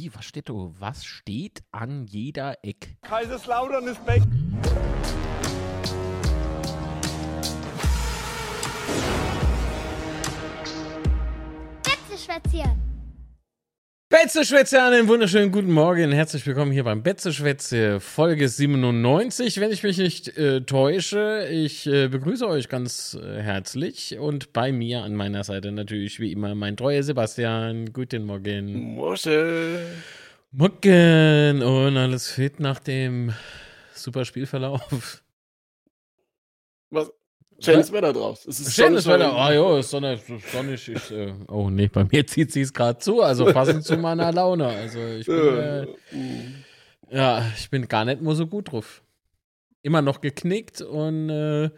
Wie, was steht da? Was steht an jeder Eck? Kaiserslautern ist weg. Betzeschwätzchen. Betzeschwätze, einen wunderschönen guten Morgen. Herzlich willkommen hier beim Betzeschwätze, Folge 97, wenn ich mich nicht äh, täusche. Ich äh, begrüße euch ganz äh, herzlich und bei mir an meiner Seite natürlich wie immer mein treuer Sebastian. Guten Morgen. Mosche. Morgen und alles fit nach dem super Spielverlauf. Was? Schönes Wetter ist Schönes. Wetter. Ah ja, ist ist sonnig ich, äh, oh nee, bei mir zieht sie es gerade zu. Also passend zu meiner Laune. Also ich bin, Äh, ja, ich bin gar nicht mehr so gut drauf. Immer noch geknickt und äh,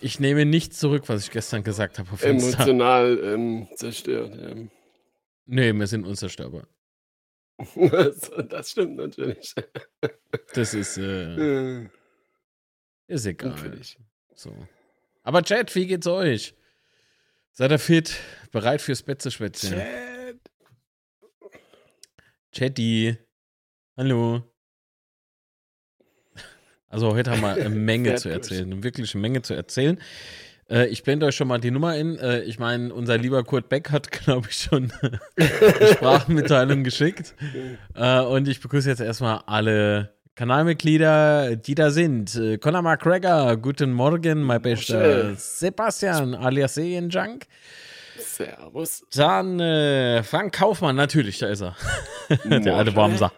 ich nehme nichts zurück, was ich gestern gesagt habe. Emotional ähm, zerstört. Ähm. Nee, wir sind unzerstörbar. das, das stimmt natürlich. Das ist, Äh, ist egal. dich. So. Aber Chat, wie geht's euch? Seid ihr fit? Bereit fürs Betzeschwätzchen? Chat. Chatty. Hallo. Also heute haben wir eine Menge zu erzählen, eine wirkliche Menge zu erzählen. Äh, ich blende euch schon mal die Nummer in. Äh, ich meine, unser lieber Kurt Beck hat, glaube ich, schon eine Sprachmitteilung geschickt. Äh, und ich begrüße jetzt erstmal alle Kanalmitglieder, die da sind. Äh, Conor McGregor, guten Morgen, mein bester. Sebastian alias Serienjunk. Servus. Dann äh, Frank Kaufmann, natürlich, da ist er. Der alte Wamser.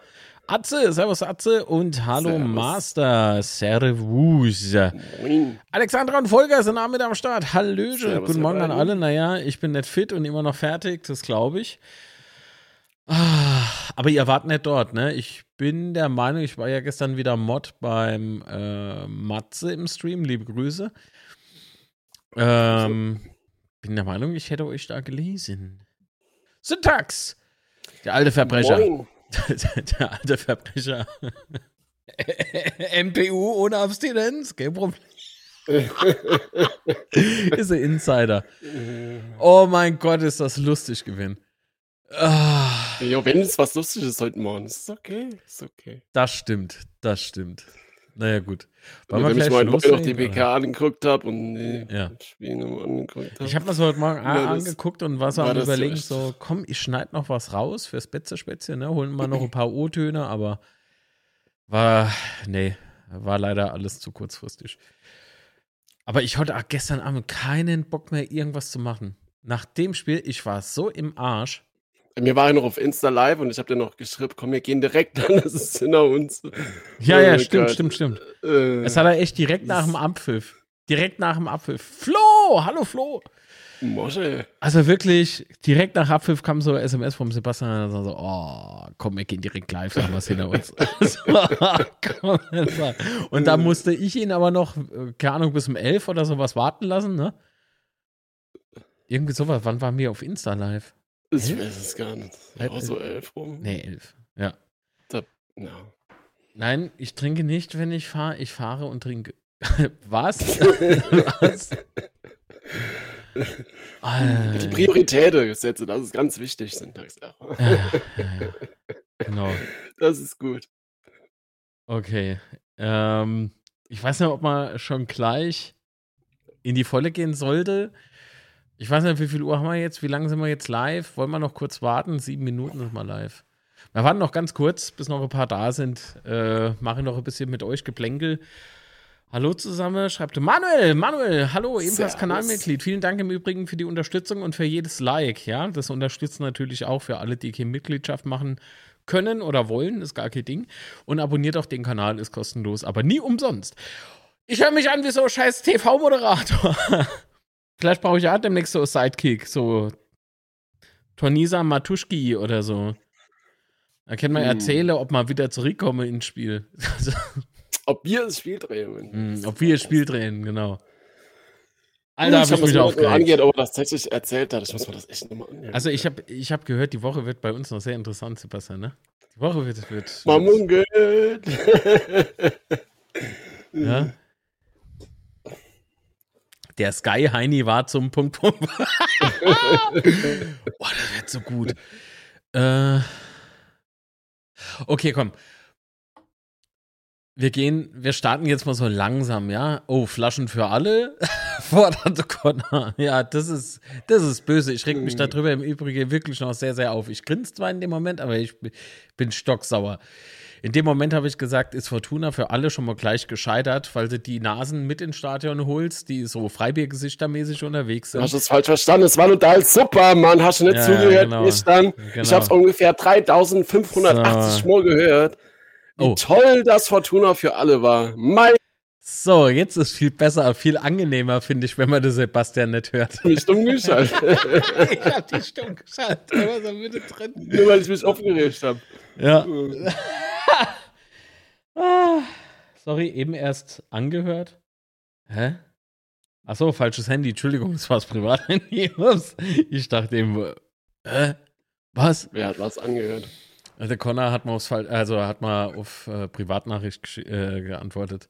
Atze, servus Atze und hallo Servus. Master, servus. Moin. Alexandra und Volker sind auch mit am Start. Hallöche, Servus, guten Morgen an alle. Naja, ich bin nicht fit und immer noch fertig, das glaube ich. Ah, Aber ihr wart nicht dort, ne? Ich bin der Meinung, ich war ja gestern wieder Mod beim äh, Matze im Stream. Liebe Grüße. Ähm, bin der Meinung, ich hätte euch da gelesen. Syntax! Der alte Verbrecher. Moin. Der alte Verbrecher. MPU ohne Abstinenz, kein Problem. ist ein Insider. Oh mein Gott, ist das lustig gewesen. Ah, Jo, wenn es was Lustiges ist heute Morgen, ist okay. Ist okay. das stimmt, das stimmt. Naja, gut. Wir Wenn ich mal heute noch die oder? angeguckt habe und die Ja. Spiele angeguckt habe. Ich habe mir das heute Morgen Ja, angeguckt und war so am überlegen, so, komm, ich schneide noch was raus fürs Betzespätzchen, ne? Holen mal noch ein paar O-Töne, aber war, nee, war leider alles zu kurzfristig. Aber ich hatte auch gestern Abend keinen Bock mehr, irgendwas zu machen. Nach dem Spiel, ich war so im Arsch. Mir war ja noch auf Insta live und ich habe dir noch geschrieben, komm, wir gehen direkt an, das ist hinter uns. Ja, Oh ja, mein stimmt, Gott. stimmt, stimmt. Äh, Es hat er echt direkt nach dem Abpfiff. Direkt nach dem Abpfiff. Flo! Hallo Flo! Mosche. Also wirklich, direkt nach Abpfiff kam so ein SMS vom Sebastian und er so, oh, komm, wir gehen direkt live, haben wir es hinter uns. das war- und da musste ich ihn aber noch, äh, keine Ahnung, bis um elf oder sowas warten lassen, ne? Irgendwie sowas. Wann waren wir auf Insta live? Ich Elf? weiß es gar nicht. Halb Ja, so elf rum. Nee, elf. Ja. Ja. Nein, ich trinke nicht, wenn ich fahre. Ich fahre und trinke. Was? Was? Die. Prioritäten setzen, das ist ganz wichtig, Syntax. Ja. Ja, ja, ja. Genau. Das ist gut. Okay. Ähm, ich weiß nicht, ob man schon gleich in die Volle gehen sollte. Ich weiß nicht, wie viel Uhr haben wir jetzt? Wie lange sind wir jetzt live? Wollen wir noch kurz warten? Sieben Minuten sind wir live. Wir warten noch ganz kurz, bis noch ein paar da sind. Äh, mache noch ein bisschen mit euch Geplänkel. Hallo zusammen, schreibt Manuel, Manuel, hallo, ebenfalls Servus. Kanalmitglied. Vielen Dank im Übrigen für die Unterstützung und für jedes Like. Ja, das unterstützt natürlich auch für alle, die keine Mitgliedschaft machen können oder wollen, ist gar kein Ding. Und abonniert auch den Kanal, ist kostenlos, aber nie umsonst. Ich höre mich an wie so ein scheiß TV-Moderator. Vielleicht brauche ich ja demnächst so Sidekick, so Tornisa Matuschki oder so. Da kann man Hm. erzählen, ob man wieder zurückkomme ins Spiel. Also, Ob wir das Spiel drehen. hm, ob wir das Spiel drehen, genau. Alter, ich mich was aufgeregt. angeht, ob er das tatsächlich erzählt hat. Ich muss mir das echt nochmal anhören. Also ich habe ich hab gehört, die Woche wird bei uns noch sehr interessant, Sebastian, ne? Die Woche wird, wird, wird munkelt. ja. Der Sky Heini war zum Punkt Punkt. oh, das wird so gut. Äh. Okay, komm. Wir gehen, wir starten jetzt mal so langsam, ja. Oh, Flaschen für alle, forderte Connor. Ja, das ist, das ist böse. Ich reg mich darüber im Übrigen wirklich noch sehr, sehr auf. Ich grinse zwar in dem Moment, aber ich bin stocksauer. In dem Moment habe ich gesagt, ist Fortuna für alle schon mal gleich gescheitert, weil du die Nasen mit ins Stadion holst, die so Freibiergesichtermäßig unterwegs Du sind. hast es falsch verstanden. Es war total super, Mann. Hast du nicht Ja, zugehört? genau. Ich dann. Ich Genau. habe es ungefähr 3580 So. Mal gehört. Wie Oh. toll das Fortuna für alle war. Mein So, jetzt ist viel besser, viel angenehmer, finde ich, wenn man den Sebastian nicht hört. mich dumm geschaltet. ich hab die stumm geschaltet, aber so mit drin. Nur weil ich mich aufgeregt habe. Ja. Ah, sorry, eben erst angehört. Hä? Achso, falsches Handy, Entschuldigung, das war das Privathandy. Ich dachte eben, äh, was? Wer hat was angehört? Der Connor hat mal aufs also hat mal auf äh, Privatnachricht äh, geantwortet.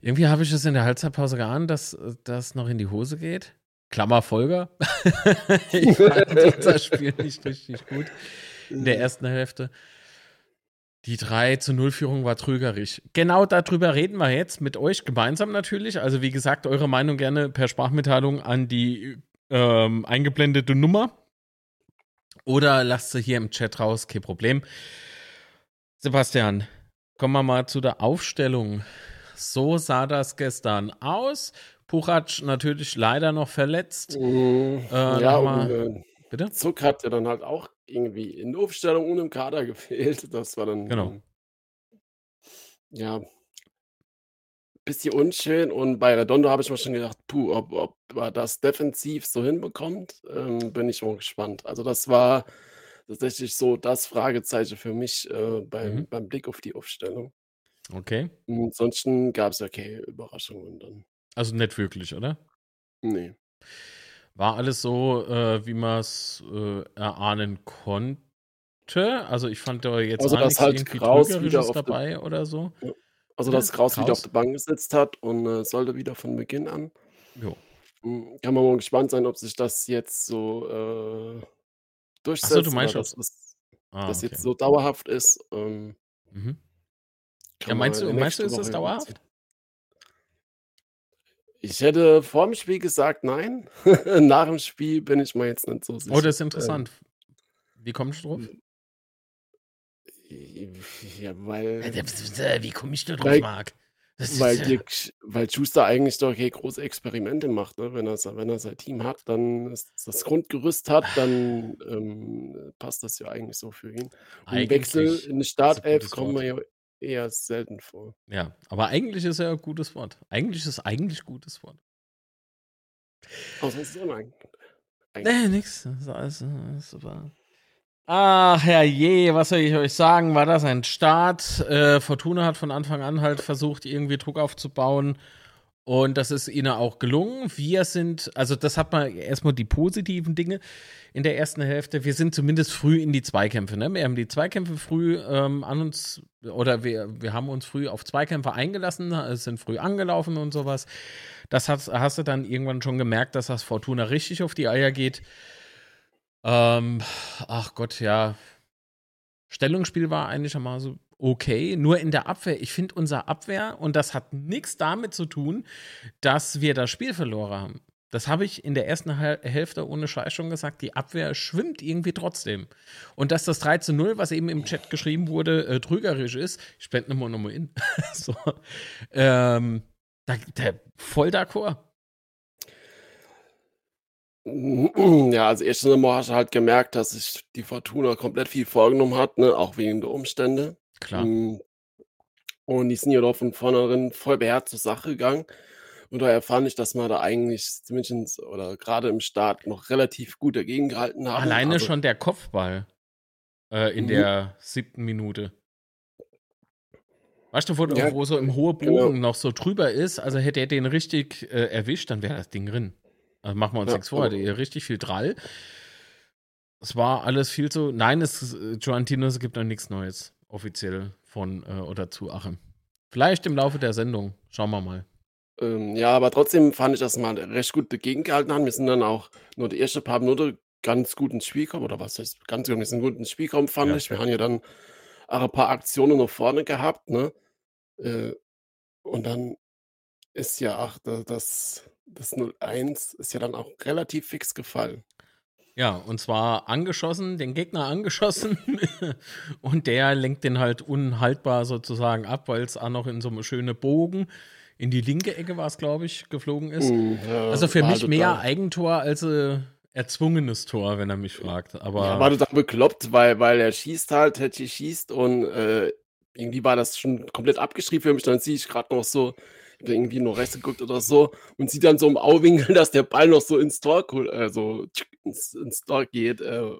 Irgendwie habe ich es in der Halbzeitpause geahnt, dass äh, das noch in die Hose geht. Klammer Folger. ich fand unser Spiel nicht richtig gut in der ersten Hälfte. Die 3 zu 0 Führung war trügerisch. Genau darüber reden wir jetzt mit euch gemeinsam natürlich. Also wie gesagt, eure Meinung gerne per Sprachmitteilung an die ähm, eingeblendete Nummer. Oder lasst sie hier im Chat raus, kein Problem. Sebastian, kommen wir mal zu der Aufstellung. So sah das gestern aus. Puchac natürlich leider noch verletzt. Mhm. Äh, ja, und äh, Bitte? Zuck hat ja dann halt auch irgendwie in der Aufstellung und im Kader gefehlt. Das war dann. Genau. ähm, Ja. Bisschen unschön. Und bei Redondo habe ich mir schon gedacht, puh, ob, ob er das defensiv so hinbekommt, ähm, bin ich mal gespannt. Also, das war tatsächlich so das Fragezeichen für mich äh, beim, Mhm. beim Blick auf die Aufstellung. Okay. Ansonsten gab es ja keine Überraschungen dann. Also nicht wirklich, oder? Nee. War alles so, äh, wie man es äh, erahnen konnte. Also ich fand da jetzt Also, dass halt irgendwie Kraus wieder dabei oder so. Also, Ja, dass Kraus wieder Kraus. auf der Bank gesetzt hat und äh, sollte wieder von Beginn an. Jo. Hm, Kann man mal gespannt sein, ob sich das jetzt so äh, durchsetzt. Ach so, du meinst dass das, Ah, das okay. jetzt so dauerhaft ist. Ähm, Mhm. Ja, meinst du, meinst du, ist Woche dauerhaft? Ich hätte vor dem Spiel gesagt, nein. Nach dem Spiel bin ich mir jetzt nicht so sicher. Oh, das ist interessant. Wie kommst du drauf? Äh, ja, weil, Wie komme ich da Weil- Marc? Weil, äh, Dirk, weil Schuster eigentlich doch keine große Experimente macht. Ne? Wenn, er, wenn er sein Team hat, dann ist das Grundgerüst hat, dann ähm, passt das ja eigentlich so für ihn. Und Wechsel Eigentlich in die Startelf kommen wir ja eher selten vor. Ja, aber eigentlich ist er ein gutes Wort. Eigentlich ist eigentlich gutes Wort. Außer es ist uneigen. Nee, nix. Das ist alles, äh, super. Ach, herrje, was soll ich euch sagen? War das ein Start? Äh, Fortuna hat von Anfang an halt versucht, irgendwie Druck aufzubauen. Und das ist ihnen auch gelungen. Wir sind, also das hat man erstmal die positiven Dinge in der ersten Hälfte. Wir sind zumindest früh in die Zweikämpfe. Ne? Wir haben die Zweikämpfe früh ähm, an uns, oder wir, wir haben uns früh auf Zweikämpfe eingelassen, sind früh angelaufen und sowas. Das hast, hast du dann irgendwann schon gemerkt, dass das Fortuna richtig auf die Eier geht. Ähm, ach Gott, ja. Stellungsspiel war eigentlich einmal so okay, nur in der Abwehr. Ich finde unser Abwehr, und das hat nichts damit zu tun, dass wir das Spiel verloren haben. Das habe ich in der ersten Hälfte ohne Scheiß schon gesagt. Die Abwehr schwimmt irgendwie trotzdem. Und dass das 3 zu 0, was eben im Chat geschrieben wurde, äh, trügerisch ist, ich blende nochmal nochmal in. so. ähm, da, da, voll d'accord. Ja, also erstens einmal hast du halt gemerkt, dass sich die Fortuna komplett viel vorgenommen hat, ne? auch wegen der Umstände. Klar. Mm. Und die sind ja doch von vornherein voll beherzt zur Sache gegangen. Und daher fand ich, dass wir da eigentlich zumindest oder gerade im Start noch relativ gut dagegen gehalten haben. Alleine Also, schon der Kopfball äh, in Mhm. der siebten Minute. Weißt du, wo, Ja, wo so im hohen genau. Bogen noch so drüber ist, also hätte er den richtig äh, erwischt, dann wäre das Ding drin. Also machen wir uns Ja, nichts vor, aber- der richtig viel Drall. Es war alles viel zu. Nein, es äh, Joantino, es gibt noch nichts Neues offiziell von äh, oder zu Achim. Vielleicht im Laufe der Sendung. Schauen wir mal. Ähm, ja, aber trotzdem fand ich, dass wir recht gut dagegen gehalten haben. Wir sind dann auch nur die ersten paar Minuten ganz gut ins Spiel kommen oder was heißt ganz gut, wir sind gut ins Spiel kommen, fand Ja. ich. Wir haben ja dann auch ein paar Aktionen nach vorne gehabt, ne? Äh, und dann ist ja auch da das das 0-1 ist ja dann auch relativ fix gefallen. Ja, und zwar angeschossen, den Gegner angeschossen und der lenkt den halt unhaltbar sozusagen ab, weil es auch noch in so eine schöne Bogen in die linke Ecke war es, glaube ich, geflogen ist. Mhm, ja, Also für mich mehr total Eigentor als äh, erzwungenes Tor, wenn er mich fragt. Aber ja, war total bekloppt, weil weil er schießt halt, Hetty schießt und, äh, irgendwie war das schon komplett abgeschrieben für mich. Dann sehe ich gerade noch so irgendwie noch rechts geguckt oder so und sehe dann so im Augenwinkel, dass der Ball noch so ins Tor äh, so ins ins Tor geht. Äh,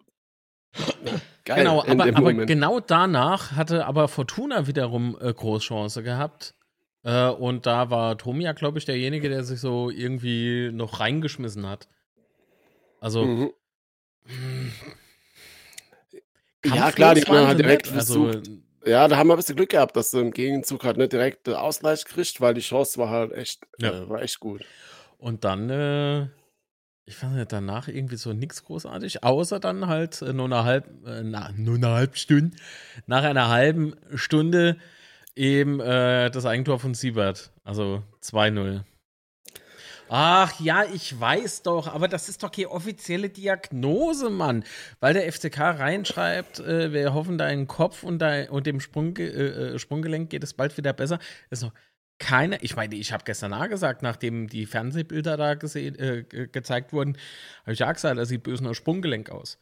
geil genau, aber, aber genau danach hatte aber Fortuna wiederum äh, Großchance gehabt. Äh, und da war Tomia, glaube ich, derjenige, der sich so irgendwie noch reingeschmissen hat. Also, Mhm. mh, Ja klar, die waren sie direkt. Also, versucht ja, da haben wir ein bisschen Glück gehabt, dass sie im Gegenzug halt nicht direkt, äh, Ausgleich kriegt, weil die Chance war halt echt Ja. äh, war echt gut. und dann, äh, ich fand ja danach irgendwie so nichts großartig, außer dann halt äh, nur eine halb, äh, na, nur eine halbe Stunde, nach einer halben Stunde eben äh, das Eigentor von Siebert. Also 2-0. Ach ja, ich weiß doch, aber das ist doch keine offizielle Diagnose, Mann. Weil der FCK reinschreibt, äh, wir hoffen deinen Kopf und, dein, und dem Sprung, äh, äh, Sprunggelenk geht es bald wieder besser. ist noch keine, ich meine, ich habe gestern auch gesagt, nachdem die Fernsehbilder da gesehen, äh, ge- gezeigt wurden, habe ich auch gesagt, er sieht böse nach Sprunggelenk aus.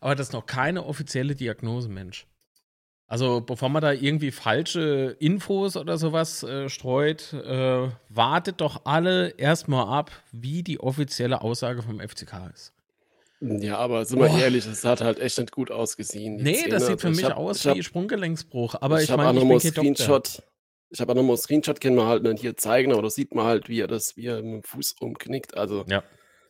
Aber das ist noch keine offizielle Diagnose, Mensch. Also, bevor man da irgendwie falsche Infos oder sowas äh, streut, äh, wartet doch alle erstmal ab, wie die offizielle Aussage vom FCK ist. Ja, aber sind wir Boah. ehrlich, es hat halt echt nicht gut ausgesehen, Nee, das Szene. sieht für Ich mich hab aus wie Sprunggelenksbruch. Aber ich, ich habe meine, ich noch bin. Screenshot ich habe auch noch mal Screenshot, können wir halt nicht hier zeigen, aber da sieht man halt, wie er das wie er mit dem Fuß umknickt. Also, Ja.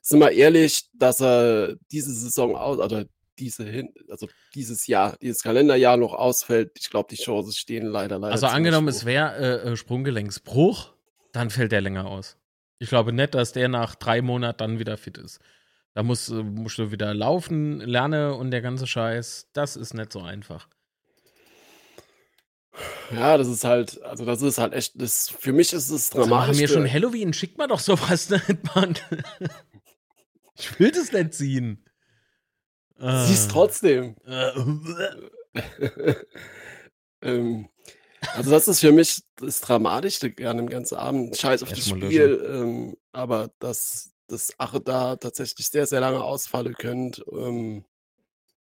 sind wir ehrlich, dass er diese Saison aus oder diese hin also dieses Jahr, dieses Kalenderjahr noch ausfällt. Ich glaube, die Chancen stehen leider leider Also angenommen, hoch. es wäre äh, äh, Sprunggelenksbruch, dann fällt der länger aus. Ich glaube nicht, dass der nach drei Monaten dann wieder fit ist. Da muss, äh, musst du wieder laufen, lernen und der ganze Scheiß. Das ist nicht so einfach. Ja, das ist halt also, das ist halt echt das für mich ist es dramatisch haben wir schon Halloween? Schickt mal doch sowas nicht, Mann. Ich will das nicht ziehen. Sieh's Ah. trotzdem. Äh, Ähm, also, das ist für mich das Dramatischste an dem ganzen Abend. Scheiß auf das Spiel, ähm, aber dass dass Ache da tatsächlich sehr, sehr lange ausfallen könnt, ähm,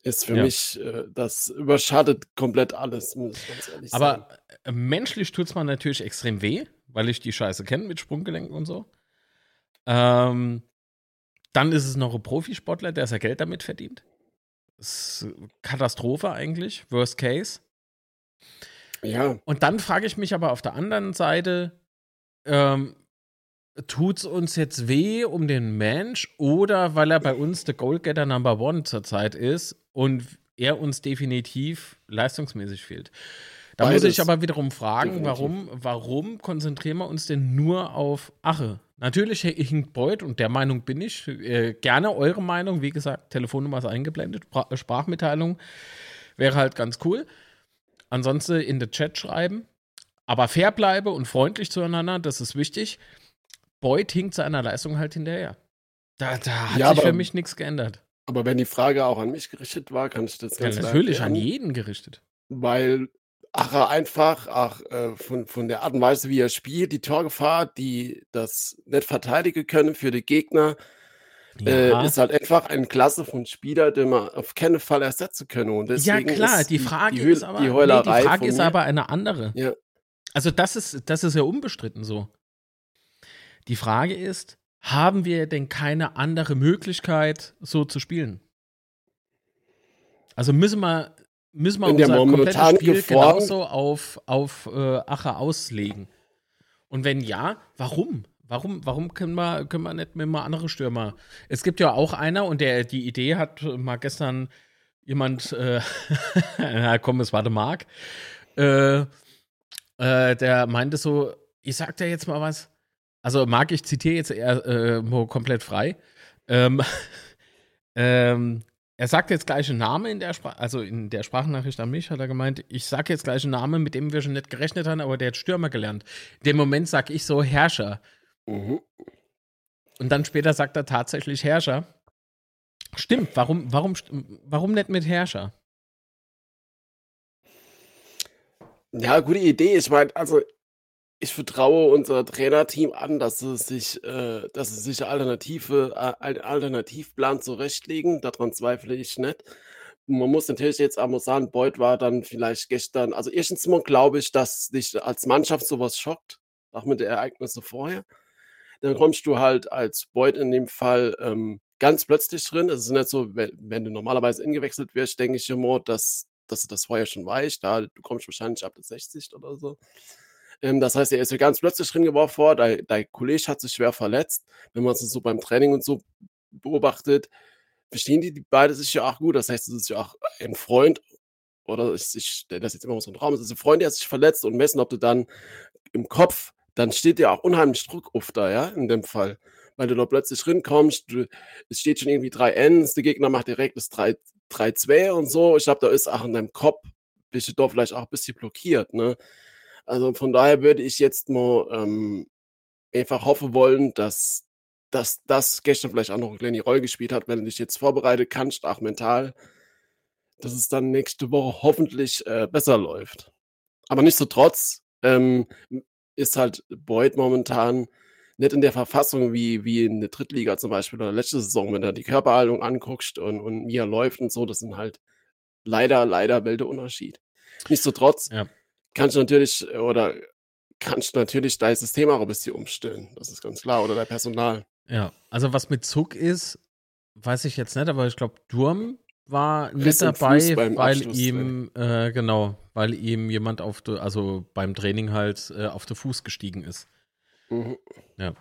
ist für Ja. mich äh, das überschattet komplett alles, muss ich ganz ehrlich sagen. Aber äh, menschlich tut es mir natürlich extrem weh, weil ich die Scheiße kenne mit Sprunggelenken und so. Ähm, dann ist es noch ein Profisportler, der sein Geld damit verdient. Ist Katastrophe eigentlich, Worst Case. Ja, Und dann frage ich mich aber auf der anderen Seite, ähm, tut es uns jetzt weh um den Mensch oder weil er bei uns der Goalgetter Number One zurzeit ist und er uns definitiv leistungsmäßig fehlt? Da muss ich Beides. aber wiederum fragen, Definitiv. warum, warum konzentrieren wir uns denn nur auf Ache? Natürlich hinkt Beuth und der Meinung bin ich. Äh, gerne eure Meinung. Wie gesagt, Telefonnummer ist eingeblendet. Spra Sprachmitteilung wäre halt ganz cool. Ansonsten in den Chat schreiben. Aber fair bleibe und freundlich zueinander, das ist wichtig. Beuth hinkt seiner Leistung halt hinterher. Da, da hat Ja, sich für mich nichts geändert. aber wenn die Frage auch an mich gerichtet war, kann ich das Ja, ganz klar natürlich an jeden gerichtet. Weil Acher einfach ach, äh, von, von der Art und Weise, wie er spielt, die Torgefahr, die das nicht verteidigen können für die Gegner, Ja, äh, ist halt einfach ein Klasse von Spieler, den man auf keinen Fall ersetzen können. Und ja deswegen klar, ist die Frage die, Höhl- ist aber, die nee, die Frage ist mir, aber eine andere. Ja. Also das ist, das ist ja unbestritten so. Die Frage ist, haben wir denn keine andere Möglichkeit, so zu spielen? Also müssen wir, müssen wir In unser komplettes Spiel Form- genauso auf, auf äh, Ache auslegen? Und wenn ja, warum? Warum, warum können wir, können wir nicht mit mal andere Stürmer? Es gibt ja auch einer, und der die Idee hat mal gestern jemand, äh, na komm, es war der Marc, äh, äh, der meinte so, ich sag dir jetzt mal was. Also Marc, ich zitiere jetzt eher äh, mal komplett frei. Ähm, Ähm, er sagt jetzt gleich einen Namen in der Sprache, also in der Sprachnachricht an mich hat er gemeint, ich sage jetzt gleich einen Namen, mit dem wir schon nicht gerechnet haben, aber der hat Stürmer gelernt. In dem Moment sage ich so Herrscher. Mhm. Und dann später sagt er tatsächlich Herrscher. Stimmt, warum, warum, warum nicht mit Herrscher? Ja, gute Idee. Ich meine, also ich vertraue unser Trainerteam an, dass sie sich, äh, dass sie sich Alternative, äh, einen Alternativplan zurechtlegen. Daran zweifle ich nicht. Man muss natürlich jetzt sagen, Beuth war dann vielleicht gestern, also erstens mal glaube ich, dass dich als Mannschaft sowas schockt, auch mit den Ereignissen vorher. Dann kommst du halt als Beuth in dem Fall ähm, ganz plötzlich drin. Es ist nicht so, wenn, wenn du normalerweise ingewechselt wirst, denke ich immer, dass, dass du das vorher schon weißt. Da, du kommst wahrscheinlich ab der 60 oder so. Ähm, das heißt, er ist ja ganz plötzlich drin geworfen worden. Dein, Kollege hat sich schwer verletzt. Wenn man es so beim Training und so beobachtet, verstehen die, die beide sich ja auch gut. Das heißt, es ist ja auch ein Freund oder ich, ich stelle das jetzt immer so einen Raum, es ist ein Freund, der sich verletzt und messen, ob du dann im Kopf, dann steht dir auch unheimlich Druck auf da, ja, in dem Fall. Weil du da plötzlich rinkommst, du, es steht schon irgendwie 3 Ns, der Gegner macht direkt das 3-2 und so. Ich glaube, da ist auch in deinem Kopf, bist du da vielleicht auch ein bisschen blockiert, ne? Also von daher würde ich jetzt mal ähm, einfach hoffen wollen, dass, dass das gestern vielleicht auch noch eine kleine Rolle gespielt hat, wenn du dich jetzt vorbereitet kannst, auch mental, dass es dann nächste Woche hoffentlich äh, besser läuft. Aber nichtsdestotrotz ähm, ist halt Boyd momentan nicht in der Verfassung wie, wie in der Drittliga zum Beispiel oder letzte Saison, wenn du die Körperhaltung anguckst und, und er läuft und so, das sind halt leider, leider Weltunterschied. Nichtsdestotrotz ja kannst du natürlich oder kannst du natürlich dein System auch ein bisschen umstellen. Das ist ganz klar. Oder dein Personal. Ja, also was mit Zug ist, weiß ich jetzt nicht, aber ich glaube, Durm war nicht dabei, weil ihm, äh, genau, weil ihm jemand auf, de, also beim Training halt äh, auf den Fuß gestiegen ist. Mhm. Ja.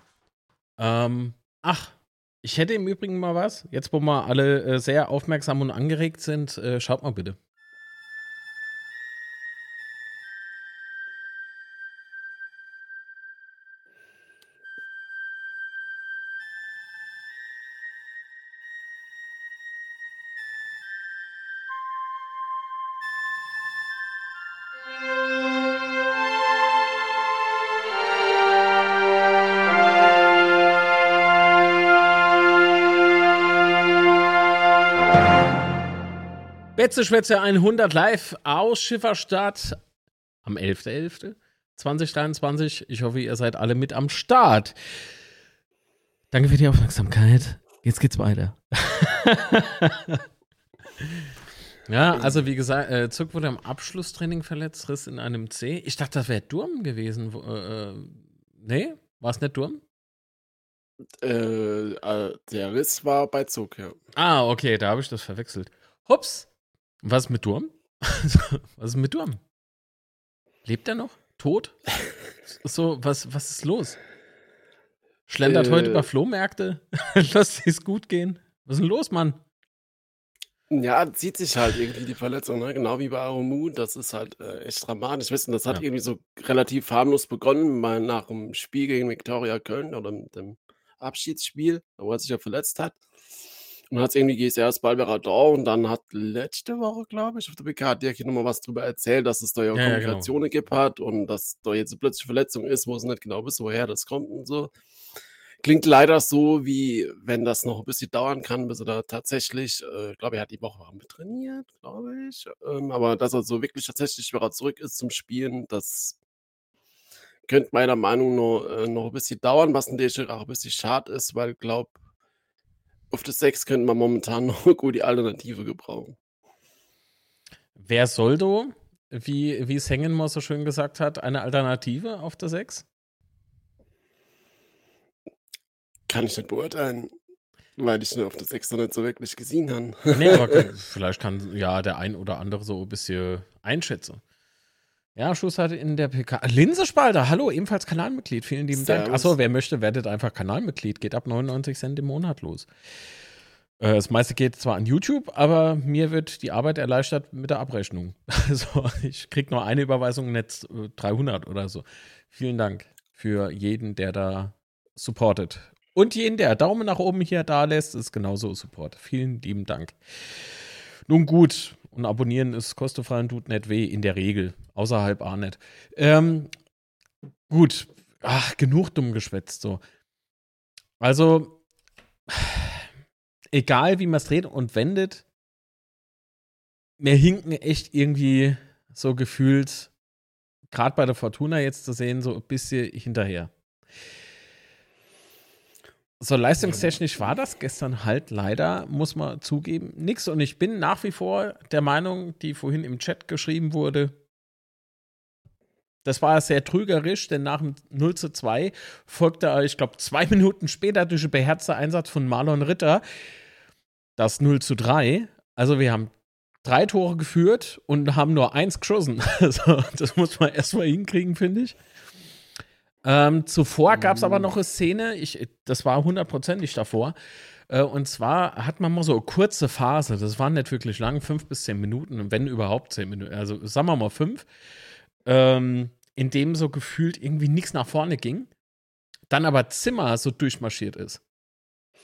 Ähm, ach, ich hätte im Übrigen mal was. Jetzt, wo wir alle äh, sehr aufmerksam und angeregt sind, äh, schaut mal bitte. Betzeschwätze 100 live aus Schifferstadt am 11.11.2023. Ich hoffe, ihr seid alle mit am Start. Danke für die Aufmerksamkeit. Jetzt geht's weiter. ja, also wie gesagt, äh, Zuck wurde am Abschlusstraining verletzt, Riss in einem C. Ich dachte, das wäre Durm gewesen. Äh, äh, nee, war es nicht Durm? Äh, äh, der Riss war bei Zug, ja. Ah, okay, da habe ich das verwechselt. Hups, was ist mit Durm? was ist mit Durm? Lebt er noch? Tot? so, was, was ist los? Schlendert äh, heute über Flohmärkte? Lass es gut gehen. Was ist denn los, Mann? Ja, zieht sich halt irgendwie die Verletzung, ne? genau wie bei Aromu. Das ist halt äh, echt dramatisch. Wissen, das hat ja. irgendwie so relativ harmlos begonnen, mal nach dem Spiel gegen Viktoria Köln oder mit dem Abschiedsspiel, wo er sich ja verletzt hat. Und hat es irgendwie gehst erst Balberador und dann hat letzte Woche, glaube ich, auf der PK Dirk hier nochmal was drüber erzählt, dass es da ja, ja ja, genau. gibt hat und dass da jetzt plötzlich Verletzung ist, wo es nicht genau wisst, woher das kommt und so. Klingt leider so, wie wenn das noch ein bisschen dauern kann, bis er da tatsächlich, äh, ich glaube, er hat die Woche mit trainiert, glaube ich. Ähm, aber dass er so wirklich tatsächlich wieder zurück ist zum Spielen, das könnte meiner Meinung nach äh, noch ein bisschen dauern, was natürlich auch ein bisschen schade ist, weil ich glaube, auf das 6 könnte man momentan noch gut die Alternative gebrauchen. Wer soll du, wie, wie es Hengenmore so schön gesagt hat, eine Alternative auf der 6? Kann ich nicht beurteilen, weil ich nur auf der 6 noch nicht so wirklich gesehen habe. Nee, aber vielleicht kann ja der ein oder andere so ein bisschen einschätzen. Ja, Schuss hatte in der PK. Linsespalter, hallo, ebenfalls Kanalmitglied. Vielen lieben Servus. Dank. Achso, wer möchte, werdet einfach Kanalmitglied. Geht ab 99 Cent im Monat los. Äh, das meiste geht zwar an YouTube, aber mir wird die Arbeit erleichtert mit der Abrechnung. Also ich kriege nur eine Überweisung, nicht 300 oder so. Vielen Dank für jeden, der da supportet. Und jeden, der Daumen nach oben hier da lässt, ist genauso Support. Vielen lieben Dank. Nun gut, und abonnieren ist kostenfrei und tut nicht weh, in der Regel. Außerhalb auch nicht. Ähm, gut, ach, genug dumm geschwätzt so. Also, egal wie man es dreht und wendet, mir hinken echt irgendwie so gefühlt, gerade bei der Fortuna jetzt zu sehen, so ein bisschen hinterher. So leistungstechnisch war das gestern halt leider, muss man zugeben, nichts. Und ich bin nach wie vor der Meinung, die vorhin im Chat geschrieben wurde, das war sehr trügerisch, denn nach dem 0 zu 2 folgte, ich glaube, zwei Minuten später durch einen beherzten Einsatz von Marlon Ritter das 0 zu 3. Also wir haben drei Tore geführt und haben nur eins geschossen. Also, das muss man erstmal hinkriegen, finde ich. Ähm, zuvor gab es aber noch eine Szene, ich, das war hundertprozentig davor. Äh, und zwar hat man mal so eine kurze Phase, das war nicht wirklich lang, fünf bis zehn Minuten, wenn überhaupt zehn Minuten, also sagen wir mal fünf, ähm, in dem so gefühlt irgendwie nichts nach vorne ging. Dann aber Zimmer so durchmarschiert ist.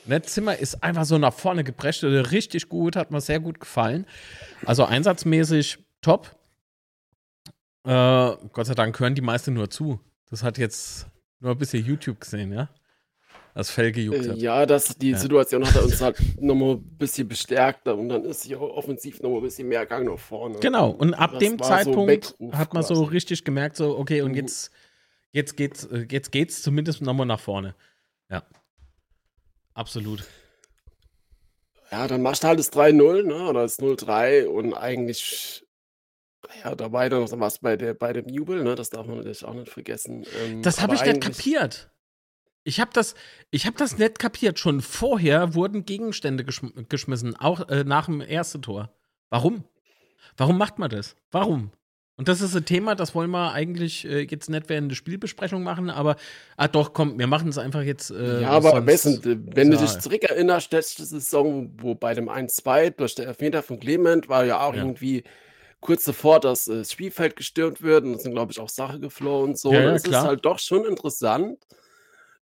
Ne, Zimmer ist einfach so nach vorne geprescht, richtig gut, hat mir sehr gut gefallen. Also einsatzmäßig top. Äh, Gott sei Dank hören die meisten nur zu. Das hat jetzt nur ein bisschen YouTube gesehen, ja? Das Fell gejuckt Äh, hat. ja, das, die Ja. Situation hat uns halt nochmal ein bisschen bestärkt und dann ist hier offensiv nochmal ein bisschen mehr Gang nach vorne. Genau, und ab Das dem so Zeitpunkt Weckruf hat man so quasi. richtig gemerkt, so, okay, und Mhm. jetzt, jetzt geht's, äh, jetzt geht's zumindest nochmal nach vorne. Ja. Absolut. Ja, dann machst du halt das 3-0, ne, oder das 0-3 und eigentlich, ja, dann noch was bei, der, bei dem Jubel, ne, das darf man natürlich auch nicht vergessen. Ähm, Das habe ich nicht kapiert. Ich habe das, ich habe das nicht kapiert. Schon vorher wurden Gegenstände geschm geschmissen, auch äh, nach dem ersten Tor. Warum? Warum macht man das? Warum? Und das ist ein Thema, das wollen wir eigentlich äh, jetzt nicht während der Spielbesprechung machen, aber ah doch, komm, wir machen es einfach jetzt. Äh, Ja, aber am besten, äh, wenn du Ja. dich zurückerinnerst, letzte Saison, wo bei dem 1-2 durch der Elfmeter von Clement war ja auch Ja. irgendwie kurz davor, dass äh, das Spielfeld gestürmt wird und es sind, glaube ich, auch Sachen geflohen und so. Ja, ja, es ist halt doch schon interessant,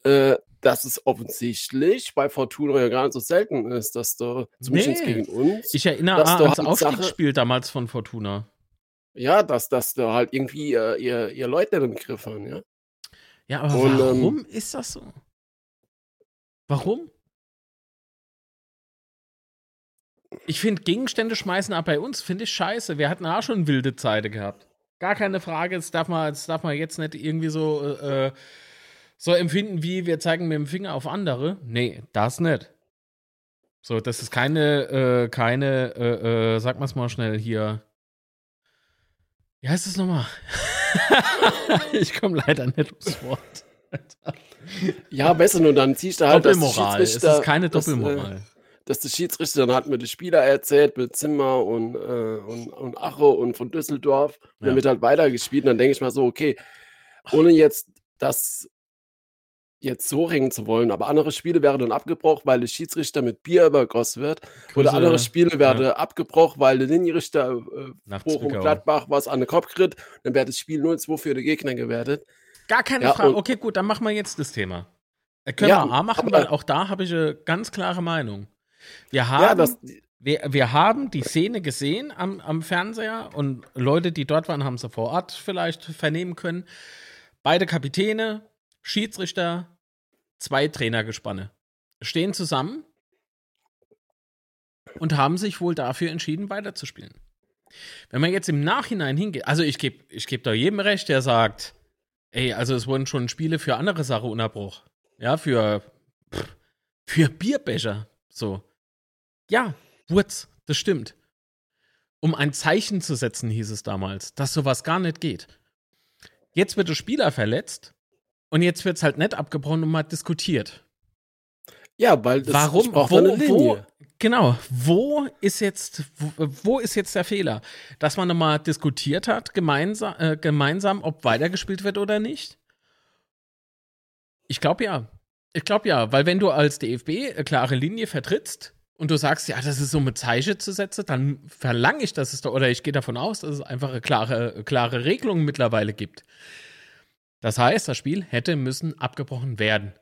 äh, dass es offensichtlich bei Fortuna ja gar nicht so selten ist, dass du, zumindest Nee. gegen uns, Ich erinnere dass an du das halt Sache- Aufstiegsspiel damals von Fortuna. ja, dass, dass du halt irgendwie äh, ihr, ihr Leute im Griff haben, ja. Ja, aber Und, ähm, warum ist das so? Warum? Ich finde, Gegenstände schmeißen auch bei uns, finde ich scheiße. Wir hatten auch schon wilde Zeiten gehabt. Gar keine Frage, das darf man, das darf man jetzt nicht irgendwie so, äh, so empfinden, wie wir zeigen mit dem Finger auf andere. Nee, das nicht. So, das ist keine, äh, keine, äh, äh, sag mal's mal schnell hier. Wie heißt es nochmal? ich komme leider nicht aufs Wort. Ja, besser nur dann ziehst du halt, Doppelmoral. Es Schiedsrichter- ist keine äh, Doppelmoral. Dass der Schiedsrichter dann hat mit den Spieler erzählt, mit Zimmer und, äh, und, und Acho und von Düsseldorf. Und Ja. dann wird halt weitergespielt. Und dann denke ich mal so, okay, ohne jetzt das jetzt so ringen zu wollen, aber andere Spiele werden dann abgebrochen, weil der Schiedsrichter mit Bier übergossen wird. Oder Grüße andere Spiele werden abgebrochen, weil der Linienrichter äh, Bochum. Gladbach was an den Kopf kriegt. Dann wird das Spiel 0-2 für den Gegner gewertet. Gar keine Ja, Frage. Okay, gut, dann machen wir jetzt das Thema. Äh, Können Ja, wir A machen, weil auch da habe ich eine ganz klare Meinung. Wir haben, Ja, das, wir, wir haben die Szene gesehen am, am Fernseher und Leute, die dort waren, haben sie vor Ort vielleicht vernehmen können. Beide Kapitäne, Schiedsrichter, zwei Trainergespanne stehen zusammen und haben sich wohl dafür entschieden, weiterzuspielen. Wenn man jetzt im Nachhinein hingeht, also ich gebe ich geb da jedem recht, der sagt, ey, also es wurden schon Spiele für andere Sachen unterbrochen. Ja, für, pff, für Bierbecher. So. Ja, Wurz, das stimmt. Um ein Zeichen zu setzen, hieß es damals, dass sowas gar nicht geht. Jetzt wird der Spieler verletzt und jetzt wird es halt nicht abgebrochen und mal diskutiert. ja, weil das Warum? ich brauch Wo, eine wo, Linie. genau, wo ist jetzt, wo, wo ist jetzt der Fehler? Dass man nochmal diskutiert hat, gemeinsam, äh, gemeinsam, ob weitergespielt wird oder nicht? Ich glaube ja. Ich glaube ja, weil wenn du als DFB eine klare Linie vertrittst und du sagst, ja, das ist so mit Zeichen zu setzen, dann verlange ich, dass es da, oder ich gehe davon aus, dass es einfach eine klare, klare Regelung mittlerweile gibt. Das heißt, das Spiel hätte müssen abgebrochen werden.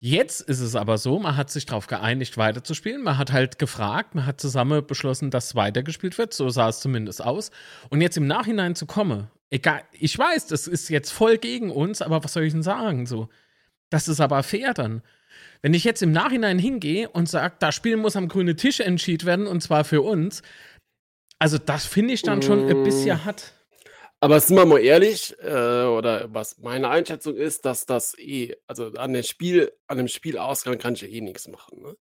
Jetzt ist es aber so, man hat sich darauf geeinigt, weiterzuspielen. Man hat halt gefragt, man hat zusammen beschlossen, dass weitergespielt wird. So sah es zumindest aus. Und jetzt im Nachhinein zu kommen, egal, ich weiß, das ist jetzt voll gegen uns, aber was soll ich denn sagen? So, das ist aber fair dann. Wenn ich jetzt im Nachhinein hingehe und sage, das Spiel muss am grünen Tisch entschieden werden und zwar für uns, also das finde ich dann schon ein bisschen mm. hart. Aber sind wir mal ehrlich, äh, oder was meine Einschätzung ist, dass das eh, also an dem Spiel, an dem Spielausgang kann ich ja eh nichts machen. Ne?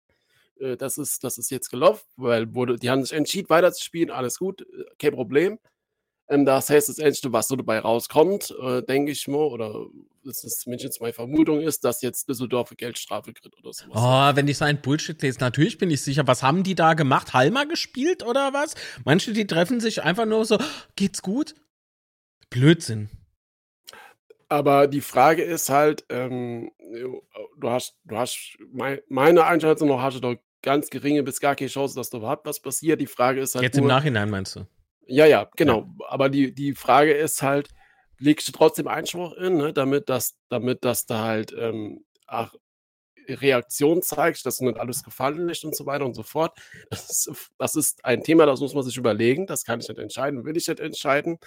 Äh, das ist, das ist jetzt gelaufen, weil wurde, die haben sich entschieden, weiterzuspielen, alles gut, äh, kein Problem. Ähm, das heißt, das Ende, was so dabei rauskommt, äh, denke ich mal, oder das ist mindestens meine Vermutung ist, dass jetzt Düsseldorf Geldstrafe kriegt oder sowas. Oh, wenn ich so ein Bullshit lese, natürlich bin ich sicher. Was haben die da gemacht? Halma gespielt oder was? Manche, die treffen sich einfach nur so, geht's gut? Blödsinn. Aber die Frage ist halt, ähm, du hast, du hast, mein, meine Einschätzung noch, hast du doch ganz geringe bis gar keine Chance, dass da überhaupt was passiert. Die Frage ist halt. Jetzt nur, im Nachhinein meinst du? Ja, ja, genau. Ja. Aber die, die Frage ist halt, legst du trotzdem Einspruch in, ne, damit, dass, damit dass da halt ähm, ach, Reaktion zeigst, dass nicht alles gefallen lässt und so weiter und so fort. Das ist, das ist ein Thema, das muss man sich überlegen. Das kann ich nicht entscheiden, will ich nicht entscheiden.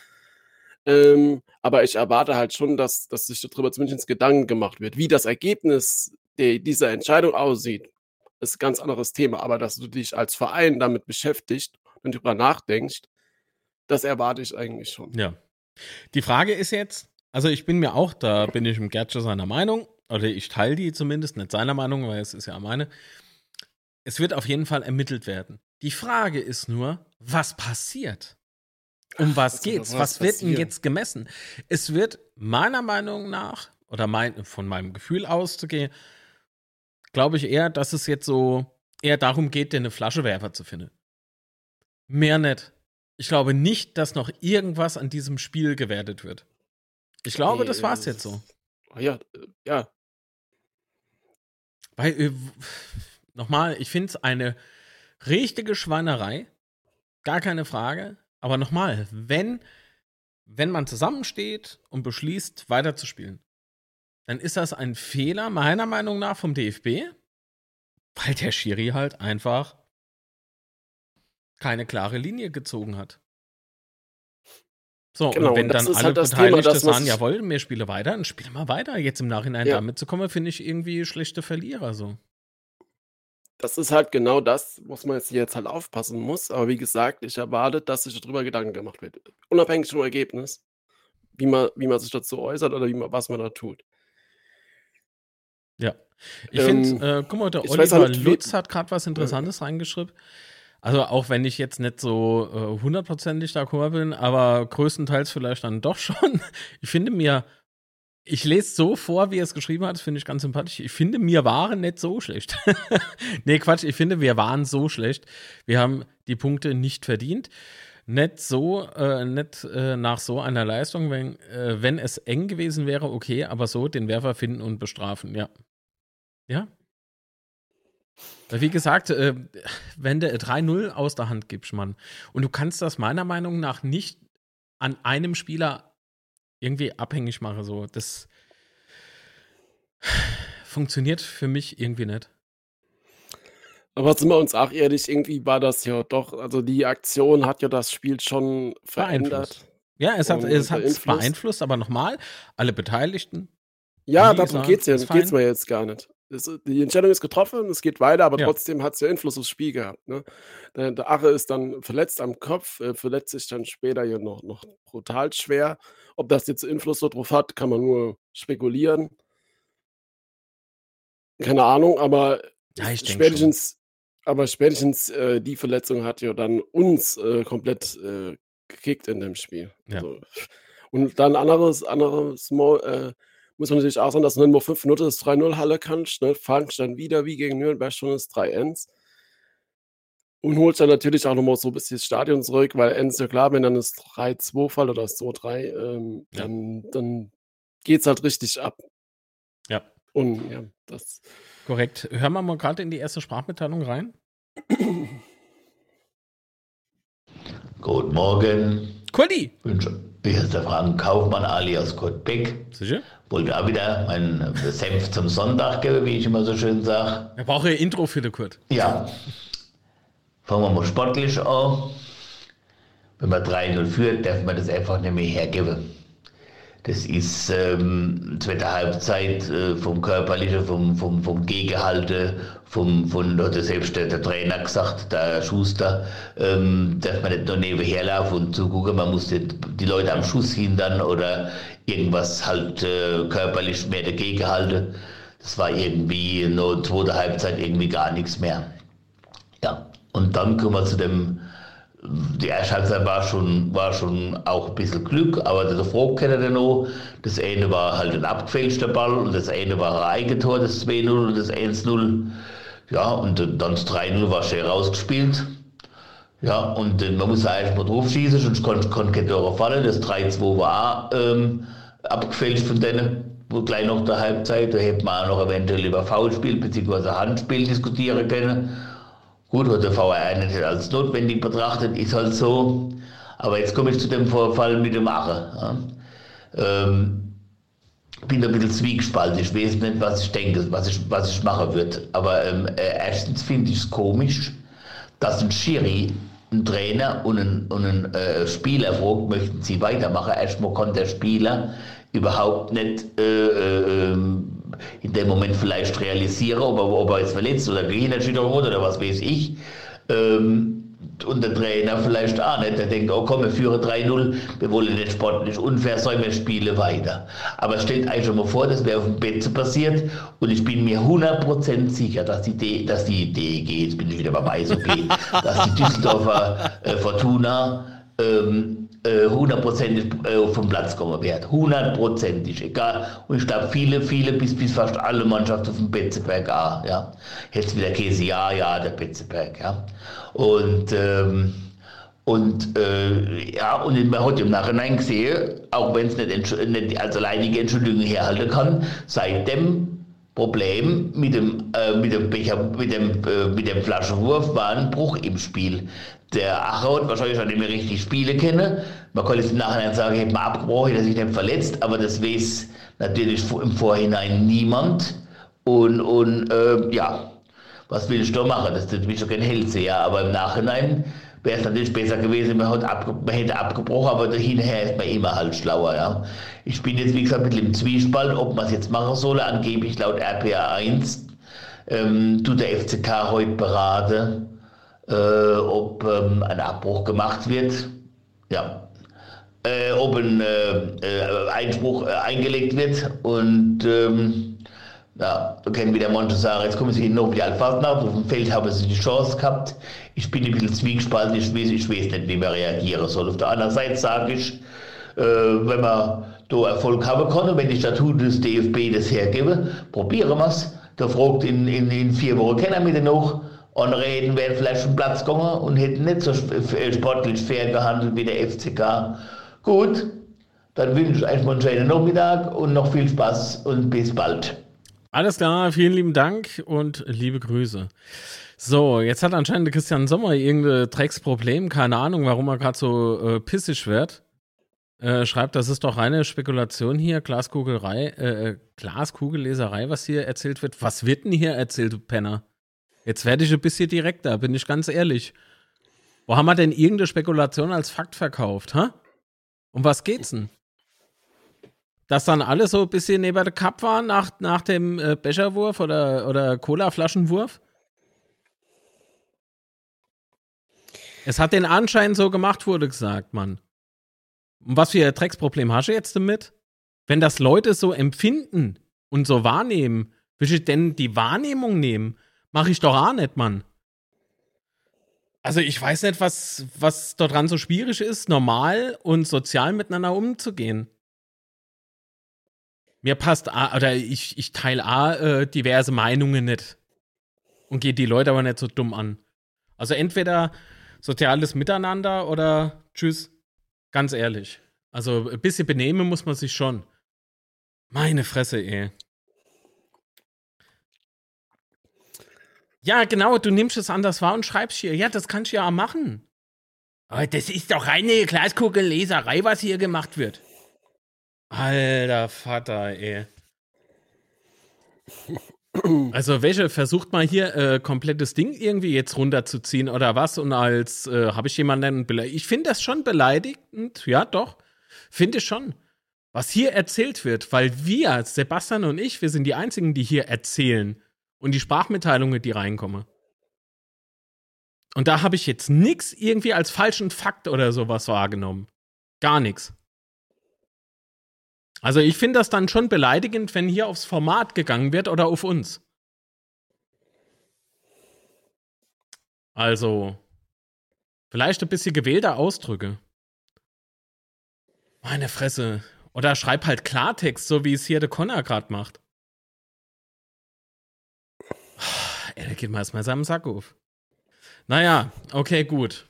Ähm, aber ich erwarte halt schon, dass, dass sich darüber zumindest Gedanken gemacht wird. Wie das Ergebnis der, dieser Entscheidung aussieht, ist ein ganz anderes Thema. Aber dass du dich als Verein damit beschäftigst und darüber nachdenkst, das erwarte ich eigentlich schon. Ja. Die Frage ist jetzt, also ich bin mir auch, da bin ich im Gertsche seiner Meinung, oder ich teile die zumindest, nicht seiner Meinung, weil es ist ja meine. Es wird auf jeden Fall ermittelt werden. Die Frage ist nur, was passiert? Um was also, geht's? Was, was wird denn jetzt gemessen? Es wird meiner Meinung nach, oder mein, von meinem Gefühl auszugehen, glaube ich eher, dass es jetzt so eher darum geht, dir eine Flaschewerfer zu finden. Mehr nicht. Ich glaube nicht, dass noch irgendwas an diesem Spiel gewertet wird. Ich glaube, nee, das war's jetzt so. Ja, äh, ja. Weil, äh, nochmal, ich finde es eine richtige Schweinerei. Gar keine Frage. Aber nochmal, wenn, wenn man zusammensteht und beschließt, weiterzuspielen, dann ist das ein Fehler, meiner Meinung nach, vom DFB, weil der Schiri halt einfach keine klare Linie gezogen hat. So, genau, und wenn dann alle halt Beteiligten Thema, sagen, jawohl, wir spielen weiter, dann spielen wir weiter. Jetzt im Nachhinein ja. damit zu kommen, finde ich irgendwie schlechte Verlierer so. Das ist halt genau das, was man jetzt hier jetzt halt aufpassen muss. Aber wie gesagt, ich erwarte, dass sich darüber Gedanken gemacht wird. Unabhängig vom Ergebnis, wie man, wie man sich dazu äußert oder wie man, was man da tut. Ja. Ich ähm, finde, äh, guck mal, der Oliver halt, Lutz hat gerade was Interessantes ja. reingeschrieben. Also auch wenn ich jetzt nicht so äh, hundertprozentig äh, d'accord bin, aber größtenteils vielleicht dann doch schon. Ich finde mir, ich lese so vor, wie er es geschrieben hat, das finde ich ganz sympathisch. Ich finde, wir waren nicht so schlecht. nee, Quatsch, ich finde, wir waren so schlecht. Wir haben die Punkte nicht verdient. Nicht so, äh, nicht äh, nach so einer Leistung, wenn, äh, wenn es eng gewesen wäre, okay, aber so den Werfer finden und bestrafen, ja. Ja, wie gesagt, äh, wenn du 3-0 aus der Hand gibst, Mann, und du kannst das meiner Meinung nach nicht an einem Spieler irgendwie abhängig machen, so, das funktioniert für mich irgendwie nicht. Aber sind wir uns auch ehrlich, irgendwie war das ja doch, also die Aktion hat ja das Spiel schon verändert. Ja, es hat es hat beeinflusst, aber nochmal, alle Beteiligten. Ja, darum geht es ja, geht's mir jetzt gar nicht es, die Entscheidung ist getroffen, es geht weiter, aber ja. trotzdem hat es ja Einfluss aufs Spiel gehabt. Ne? Der, der, Ache ist dann verletzt am Kopf, äh, verletzt sich dann später ja noch, noch brutal schwer. Ob das jetzt Einfluss darauf hat, kann man nur spekulieren. Keine Ahnung, aber ja, spätestens, aber spätestens äh, die Verletzung hat ja dann uns äh, komplett äh, gekickt in dem Spiel. Ja. Also, und dann anderes, anderes Mal, äh, muss man natürlich auch sagen, dass du nur fünf Minuten das 3-0 Halle kannst, ne? fangst dann wieder wie gegen Nürnberg schon das 3-1 und holst dann natürlich auch nochmal so ein bisschen das Stadion zurück, weil Enz ja klar, wenn dann das 3-2 fall oder das 2-3, ähm, ja. dann, dann geht es halt richtig ab. Ja. Und ja, das. Korrekt. Hören wir mal gerade in die erste Sprachmitteilung rein. Guten Morgen. Kurti! Hier ist der Frank Kaufmann alias Kurt Beck. Sicher? Wollte auch wieder meinen Senf zum Sonntag geben, wie ich immer so schön sage. Er braucht ja ein Intro für den Kurt. Ja. Fangen wir mal sportlich an. Wenn man 3-0 führt, darf man das einfach nicht mehr hergeben. Das ist ähm, zweite Halbzeit äh, vom Körperlichen, vom, vom, vom Gegenhalte, vom, von, hat selbst der, der, Trainer gesagt, der Schuster, ähm, dass man nicht nur nebenher laufen und zugucken, man muss die, die Leute am Schuss hindern oder irgendwas halt äh, körperlich mehr dagegen halten. Das war irgendwie nur zweite Halbzeit irgendwie gar nichts mehr. Ja, und dann kommen wir zu dem die erste Halbzeit war schon, war schon auch ein bisschen Glück, aber davor kennt ihr noch. Das eine war halt ein abgefälschter Ball und das eine war ein Eigentor, das 2-0 und das 1-0. Ja, und dann das 3-0 war schön rausgespielt. Ja, und man muss eigentlich mal drauf schießen, sonst konnte kon kein Tor fallen. Das 3-2 war ähm, abgefälscht von denen, wo gleich nach der Halbzeit. Da hätte man auch noch eventuell über Foulspiel bzw. Handspiel diskutieren können. Gut, hat der VR nicht als notwendig betrachtet, ist halt so. Aber jetzt komme ich zu dem Vorfall mit dem Ache. Ja. Ähm, bin ein bisschen zwiegespalten. Ich weiß nicht, was ich denke, was ich, was ich machen würde. Aber ähm, äh, erstens finde ich es komisch, dass ein Schiri ein Trainer und ein, und ein äh, Spieler fragt, möchten sie weitermachen. Erstmal konnte der Spieler überhaupt nicht äh, äh, in dem Moment vielleicht realisieren, ob er, ob er jetzt verletzt oder Gehirnerschütterung oder was weiß ich. Ähm, und der Trainer vielleicht auch nicht. Der denkt, oh komm, wir führen 3-0, wir wollen nicht sportlich unfair sein, wir spielen weiter. Aber stellt euch schon mal vor, das wäre auf dem Bett passiert und ich bin mir 100% sicher, dass die, dass die DEG, jetzt bin ich wieder beim Eishockey, dass die Düsseldorfer äh, Fortuna ähm, äh, hundertprozentig äh, vom Platz kommen wird. Hundertprozentig, egal. Und ich glaube, viele, viele, bis, bis fast alle Mannschaften vom Betzeberg auch, ja. Jetzt wieder Käse, ja, ja, der Betzeberg, ja. Und, ähm, und äh, ja, und man hat im Nachhinein gesehen, auch wenn es nicht, nicht als alleinige Entschuldigung herhalten kann, seit dem Problem mit dem, äh, mit dem Becher, mit dem, äh, mit dem Flaschenwurf war ein Bruch im Spiel. Der Acher hat wahrscheinlich schon nicht mehr richtig Spiele kennen. Man kann jetzt im Nachhinein sagen, ich habe mal abgebrochen, dass ich nicht verletzt, aber das weiß natürlich im Vorhinein niemand. Und, und äh, ja, was will ich da machen? Das ist natürlich schon kein Hellseher, ja, aber im Nachhinein wäre es natürlich besser gewesen, man, abge man hätte abgebrochen, aber hinterher ist man immer halt schlauer. Ja. Ich bin jetzt, wie gesagt, bisschen im Zwiespalt, ob man es jetzt machen soll. Angeblich laut RPA 1 ähm, tut der FCK heute beraten, äh, ob ähm, ein Abbruch gemacht wird. Ja. Äh, ob ein äh, äh Einspruch äh, eingelegt wird und ähm, ja, da kennen wir der Montessori, jetzt kommen sie auf die Alphasen auf, dem Feld haben sie die Chance gehabt. Ich bin ein bisschen zwiegespalten, ich weiß, ich weiß nicht, wie man reagieren soll. Auf der anderen Seite sage ich, äh, wenn man da Erfolg haben kann und wenn die Statuten des DFB das hergeben, probieren wir es. Da fragt in, in, in vier Wochen wir den noch. Andere hätten wären vielleicht schon Platz gegangen und hätten nicht so sportlich fair gehandelt wie der FCK. Gut, dann wünsche ich euch einen schönen Nachmittag und noch viel Spaß und bis bald. Alles klar, vielen lieben Dank und liebe Grüße. So, jetzt hat anscheinend Christian Sommer irgendein Drecksproblem, keine Ahnung, warum er gerade so äh, pissig wird. Äh, schreibt, das ist doch reine Spekulation hier, Glaskugelrei, äh, äh, Glaskugelleserei, was hier erzählt wird. Was wird denn hier erzählt, Penner? Jetzt werde ich ein bisschen direkter, bin ich ganz ehrlich. Wo haben wir denn irgendeine Spekulation als Fakt verkauft, ha? Um was geht's denn? dass dann alle so ein bisschen neben der Cup waren nach, nach dem äh, Becherwurf oder, oder Cola-Flaschenwurf? Es hat den Anschein so gemacht, wurde gesagt, Mann. Und was für ein Drecksproblem hast du jetzt damit? Wenn das Leute so empfinden und so wahrnehmen, will ich denn die Wahrnehmung nehmen? Mach ich doch auch nicht, Mann. Also ich weiß nicht, was, was daran so schwierig ist, normal und sozial miteinander umzugehen. Mir passt A, oder ich, ich teile A äh, diverse Meinungen nicht. Und gehe die Leute aber nicht so dumm an. Also entweder soziales Miteinander oder tschüss. Ganz ehrlich. Also ein bisschen benehmen muss man sich schon. Meine Fresse, ey. Ja, genau, du nimmst es anders wahr und schreibst hier. Ja, das kannst du ja auch machen. Aber das ist doch reine Glaskugelleserei, was hier gemacht wird. Alter Vater, ey. Also, welche versucht mal hier äh, komplettes Ding irgendwie jetzt runterzuziehen oder was? Und als äh, habe ich jemanden beleidigt? Ich finde das schon beleidigend, ja, doch. Finde ich schon. Was hier erzählt wird, weil wir, Sebastian und ich, wir sind die einzigen, die hier erzählen. Und die Sprachmitteilungen, die reinkommen. Und da habe ich jetzt nichts irgendwie als falschen Fakt oder sowas wahrgenommen. Gar nichts. Also ich finde das dann schon beleidigend, wenn hier aufs Format gegangen wird oder auf uns. Also, vielleicht ein bisschen gewählte Ausdrücke. Meine Fresse. Oder schreib halt Klartext, so wie es hier der Connor gerade macht. Da geht mal erstmal seinem Sack auf. Naja, okay, gut.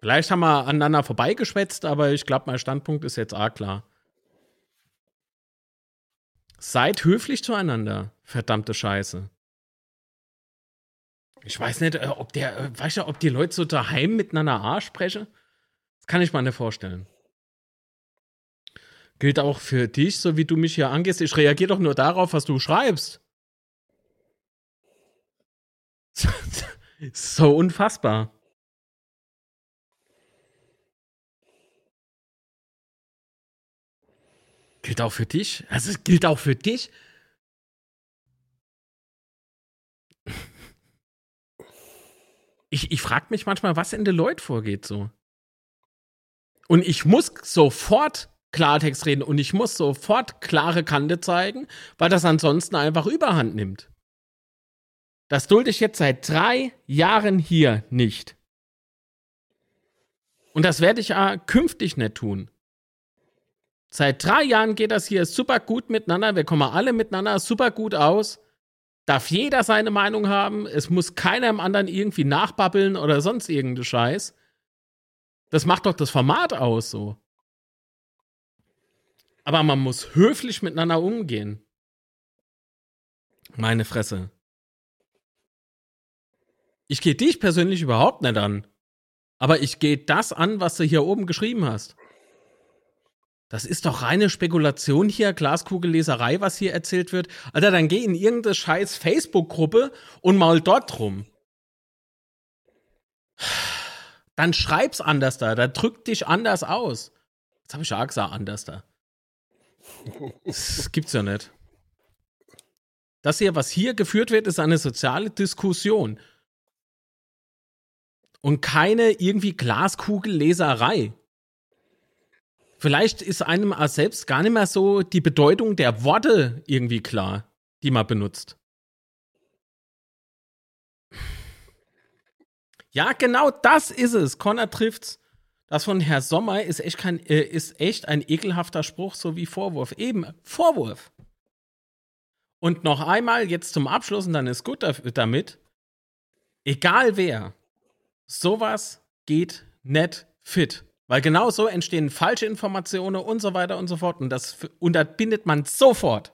Vielleicht haben wir aneinander vorbeigeschwätzt, aber ich glaube, mein Standpunkt ist jetzt auch klar. Seid höflich zueinander, verdammte Scheiße. Ich weiß nicht, äh, ob der, äh, weißt du, ob die Leute so daheim miteinander A sprechen? Das kann ich mir nicht vorstellen. Gilt auch für dich, so wie du mich hier angehst. Ich reagiere doch nur darauf, was du schreibst. so unfassbar. Gilt auch für dich? Also es gilt auch für dich? Ich, ich frage mich manchmal, was in Leuten vorgeht so. Und ich muss sofort Klartext reden und ich muss sofort klare Kante zeigen, weil das ansonsten einfach überhand nimmt. Das dulde ich jetzt seit drei Jahren hier nicht. Und das werde ich auch künftig nicht tun. Seit drei Jahren geht das hier super gut miteinander. Wir kommen alle miteinander super gut aus. Darf jeder seine Meinung haben. Es muss keiner im anderen irgendwie nachbabbeln oder sonst irgendeinen Scheiß. Das macht doch das Format aus so. Aber man muss höflich miteinander umgehen. Meine Fresse. Ich gehe dich persönlich überhaupt nicht an. Aber ich gehe das an, was du hier oben geschrieben hast. Das ist doch reine Spekulation hier, Glaskugelleserei, was hier erzählt wird. Alter, dann geh in irgendeine scheiß Facebook-Gruppe und maul dort rum. Dann schreib's anders da, da drück dich anders aus. Jetzt habe ich ja gesagt, anders da. Das gibt's ja nicht. Das hier, was hier geführt wird, ist eine soziale Diskussion. Und keine irgendwie Glaskugelleserei. Vielleicht ist einem selbst gar nicht mehr so die Bedeutung der Worte irgendwie klar, die man benutzt. Ja, genau das ist es. Connor trifft's. Das von Herr Sommer ist echt, kein, äh, ist echt ein ekelhafter Spruch, so wie Vorwurf. Eben, Vorwurf. Und noch einmal jetzt zum Abschluss, und dann ist gut damit. Egal wer, sowas geht nicht fit. Weil genau so entstehen falsche Informationen und so weiter und so fort. Und das unterbindet man sofort.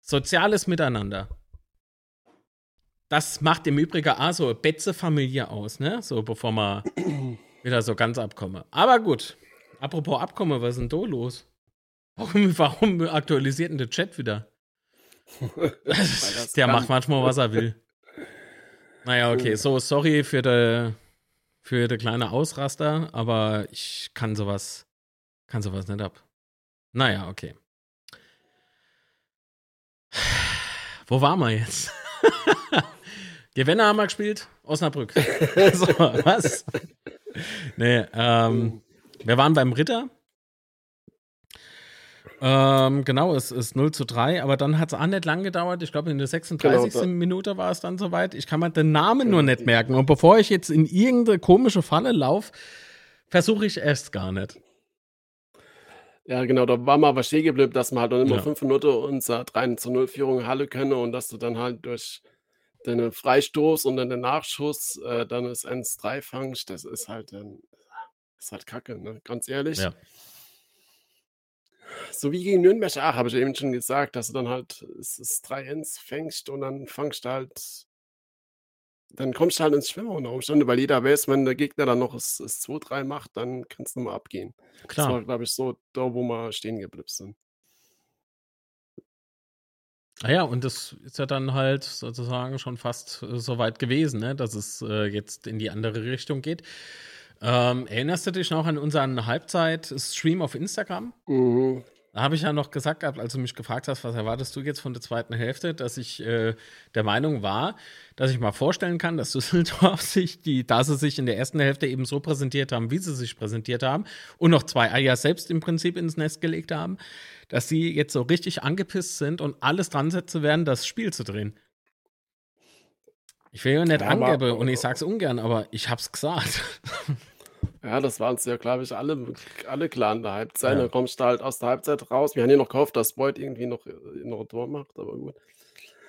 Soziales Miteinander. Das macht im Übrigen auch so eine Betze-Familie aus, ne? So, bevor man wieder so ganz abkomme. Aber gut. Apropos Abkommen, was ist denn da los? Warum, warum aktualisiert denn der Chat wieder? der macht manchmal, was er will. Naja, okay. So, sorry für die für der kleine Ausraster, aber ich kann sowas, kann sowas nicht ab. Naja, okay. Wo waren wir jetzt? Gewinner haben wir gespielt, Osnabrück. so, was? Nee, ähm, wir waren beim Ritter. Ähm, genau, es ist 0 zu 3, aber dann hat es auch nicht lang gedauert. Ich glaube, in der 36. Genau, Minute war es dann soweit. Ich kann mir den Namen nur nicht merken. Und bevor ich jetzt in irgendeine komische Falle laufe, versuche ich erst gar nicht. Ja, genau, da war mal aber stehen geblieben, dass man halt noch immer ja. fünf Minuten unser 3 zu 0 Führung Halle könne und dass du dann halt durch den Freistoß und dann den Nachschuss äh, dann das 1-3 fangst. Das ist halt, dann, ist halt kacke, ne? ganz ehrlich. Ja so wie gegen Nürnberg ach, habe ich eben schon gesagt, dass du dann halt es ist 3-1 fängst und dann fangst du halt dann kommst du halt ins Schwimmen unter Umständen, weil jeder weiß, wenn der Gegner dann noch das, das 2-3 macht, dann kannst du mal abgehen. Das war, Klar. glaube ich, so da, wo wir stehen geblieben sind. Ah ja, und das ist ja dann halt sozusagen schon fast äh, so weit gewesen, ne, dass es äh, jetzt in die andere Richtung geht. Ähm, erinnerst du dich noch an unseren Halbzeit-Stream auf Instagram? Mhm. Da habe ich ja noch gesagt gehabt, als du mich gefragt hast, was erwartest du jetzt von der zweiten Hälfte, dass ich äh, der Meinung war, dass ich mal vorstellen kann, dass Düsseldorf sich, die, da sie sich in der ersten Hälfte eben so präsentiert haben, wie sie sich präsentiert haben und noch zwei Eier selbst im Prinzip ins Nest gelegt haben, dass sie jetzt so richtig angepisst sind und alles dran setzen werden, das Spiel zu drehen. Ich will ja nicht Ja, angeben und ich sag's ungern, aber ich hab's gesagt. Ja, das waren es ja, glaube ich, alle, alle klar in der Halbzeit. Ja. Dann kommst du halt aus der Halbzeit raus. Wir haben ja noch gehofft, dass Boyd irgendwie noch, äh, noch ein Tor macht, aber gut.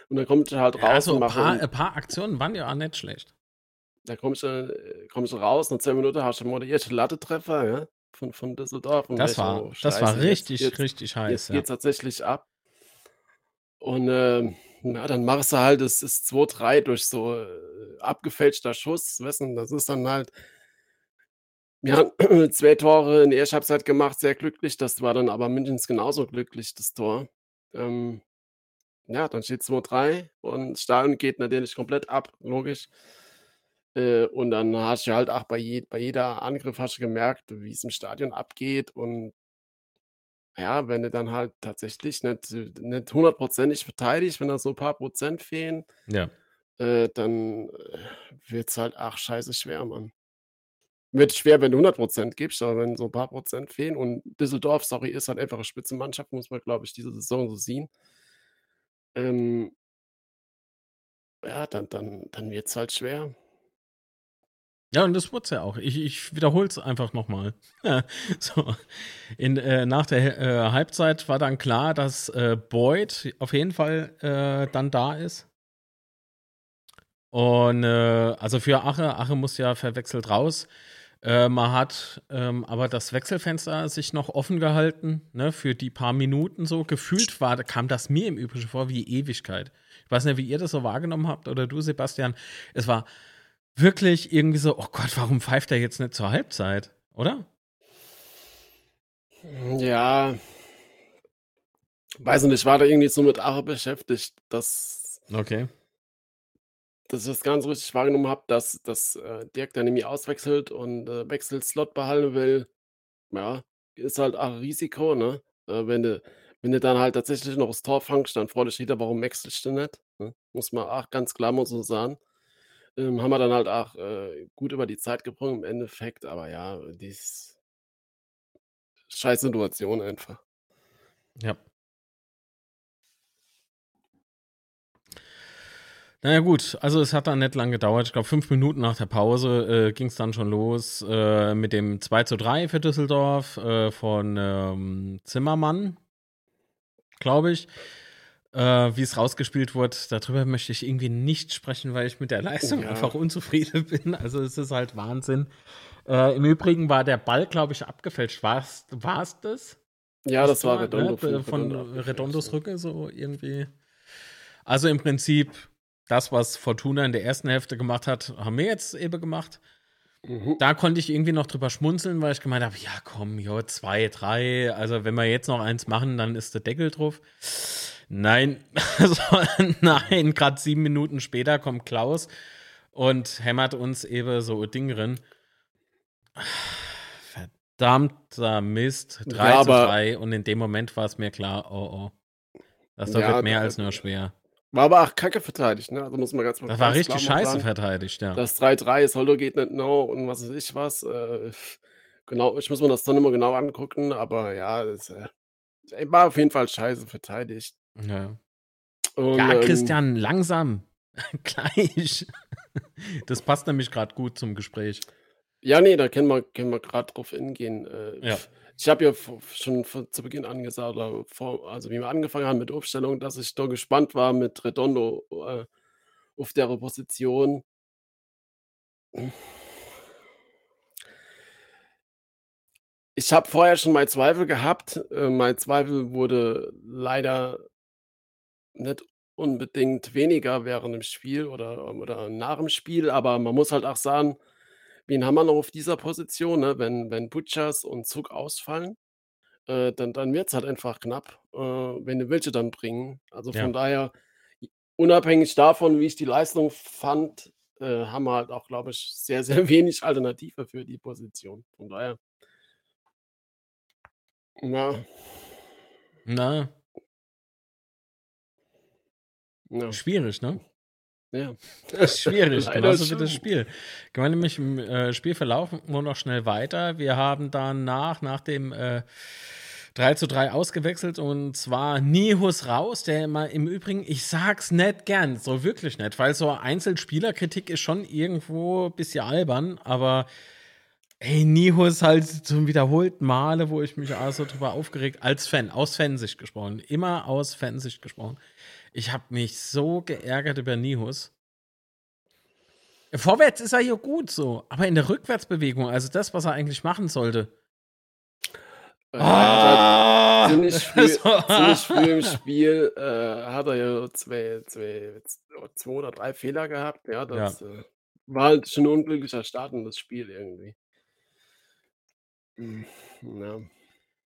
Und dann kommst du halt raus also und ein paar, ein paar Aktionen waren ja auch nicht schlecht. Da kommst du, äh, kommst du raus, nach 10 Minuten hast du mal den ersten Lattetreffer ja, von, von Düsseldorf. Und Das war, oh, das war richtig, jetzt, richtig heiß. Jetzt Ja. geht tatsächlich ab. Und ähm, na, dann machst du halt das, das 2-3 durch so äh, abgefälschter Schuss. Du, das ist dann halt. Wir haben zwei Tore in der ersten Halbzeit gemacht, sehr glücklich. Das war dann aber mindestens genauso glücklich, das Tor. Ähm, ja, dann steht 2-3 und Stadion geht natürlich komplett ab, logisch. Äh, und dann hast du halt auch bei, je, bei jeder Angriff hast du gemerkt, wie es im Stadion abgeht. Und ja, wenn du dann halt tatsächlich nicht, nicht hundertprozentig verteidigst, wenn da so ein paar Prozent fehlen, ja. äh, dann wird es halt ach scheiße schwer, Mann. Wird schwer, wenn du 100% gibst, aber wenn so ein paar Prozent fehlen und Düsseldorf, sorry, ist halt einfach eine Spitzenmannschaft, muss man, glaube ich, diese Saison so sehen. Ähm, ja, dann, dann, dann wird es halt schwer. Ja, und das wurde es ja auch. Ich, ich wiederhole es einfach nochmal. so. In, äh, nach der äh, Halbzeit war dann klar, dass äh, Boyd auf jeden Fall äh, dann da ist. Und äh, also für Ache, Ache muss ja verwechselt raus. Äh, man hat ähm, aber das Wechselfenster sich noch offen gehalten, ne, für die paar Minuten so. Gefühlt war, kam das mir im Übrigen vor wie Ewigkeit. Ich weiß nicht, wie ihr das so wahrgenommen habt oder du, Sebastian. Es war wirklich irgendwie so, oh Gott, warum pfeift er jetzt nicht zur Halbzeit? Oder? Ja, weiß nicht, ich war da irgendwie so mit Ache beschäftigt, dass, Okay. Dass ich das ganz richtig wahrgenommen habe, dass, dass äh, Dirk dann irgendwie auswechselt und äh, Wechselslot behalten will. Ja, ist halt auch ein Risiko, ne? Äh, wenn du, wenn dann halt tatsächlich noch das Tor fangst, dann freut dich jeder, warum wechselst du nicht? Ne? Muss man auch ganz klar mal so sagen. Ähm, haben wir dann halt auch äh, gut über die Zeit gebrungen im Endeffekt, aber ja, die scheiß Situation einfach. Ja. Naja, gut, also es hat dann nicht lang gedauert. Ich glaube, fünf Minuten nach der Pause äh, ging es dann schon los äh, mit dem 2 zu 3 für Düsseldorf äh, von ähm, Zimmermann, glaube ich. Äh, Wie es rausgespielt wurde, darüber möchte ich irgendwie nicht sprechen, weil ich mit der Leistung Ja. einfach unzufrieden bin. Also es ist halt Wahnsinn. Äh, Im Übrigen war der Ball, glaube ich, abgefälscht. War es das? Ja, das war Tor, Redondo. ne, von Redondos. Rücke, so irgendwie. Also im Prinzip, das, was Fortuna in der ersten Hälfte gemacht hat, haben wir jetzt eben gemacht. Mhm. Da konnte ich irgendwie noch drüber schmunzeln, weil ich gemeint habe, ja komm, jo, zwei, drei, also wenn wir jetzt noch eins machen, dann ist der Deckel drauf. Nein, also, nein, gerade sieben Minuten später kommt Klaus und hämmert uns eben so ein Ding drin. Verdammter Mist, 3 Ja, zu aber- 3 und in dem Moment war es mir klar, oh oh. Das wird Ja, mehr da- als nur schwer. War aber auch kacke verteidigt, ne? Also muss man ganz Das ganz war richtig mal scheiße sagen. verteidigt, ja. Das 3-3, Soldo geht nicht no und was weiß ich was. Äh, genau, ich muss mir das dann immer genau angucken, aber ja, es äh, war auf jeden Fall scheiße verteidigt. ja. Und, Ja, ähm, Christian, langsam. Gleich. Das passt nämlich gerade gut zum Gespräch. Ja, nee, da können wir, können wir gerade drauf hingehen. Äh, Ja. Ich habe ja schon von, zu Beginn angesagt, oder vor, also wie wir angefangen haben mit Aufstellung, dass ich da gespannt war mit Redondo äh, auf der Position. Ich habe vorher schon mal Zweifel gehabt. Äh, mein Zweifel wurde leider nicht unbedingt weniger während dem Spiel oder oder nach dem Spiel, aber man muss halt auch sagen, wen haben wir noch auf dieser Position, ne? Wenn wenn Butchers und Zug ausfallen, äh, dann dann wird's halt einfach knapp, äh, wenn du welche dann bringen. Also, Ja. von daher, unabhängig davon, wie ich die Leistung fand, äh, haben wir halt auch, glaube ich, sehr, sehr wenig Alternative für die Position. Von daher ja. Na, Ja. schwierig, ne? Ja. Das ist schwierig, genauso wie das. Spiel. Gehen wir nämlich im äh, Spielverlauf nur noch schnell weiter. Wir haben danach, nach dem äh, 3 zu 3 ausgewechselt und zwar Nihus raus, der immer im Übrigen, ich sag's nicht gern, so wirklich nicht, weil so Einzelspielerkritik ist schon irgendwo ein bisschen albern, aber ey, Nihus halt zum wiederholten Male, wo ich mich also drüber aufgeregt, als Fan, aus Fansicht gesprochen, immer aus Fansicht gesprochen. Ich habe mich so geärgert über Nihus. Vorwärts ist er hier gut so, aber in der Rückwärtsbewegung, also das, was er eigentlich machen sollte. Äh, halt ziemlich früh so. ziemlich früh im Spiel, äh, hat er ja zwei zwei zwei oder 3 Fehler gehabt. Ja, das, äh, war halt schon 'n unglücklicher Start in das Spiel irgendwie. Hm, ja.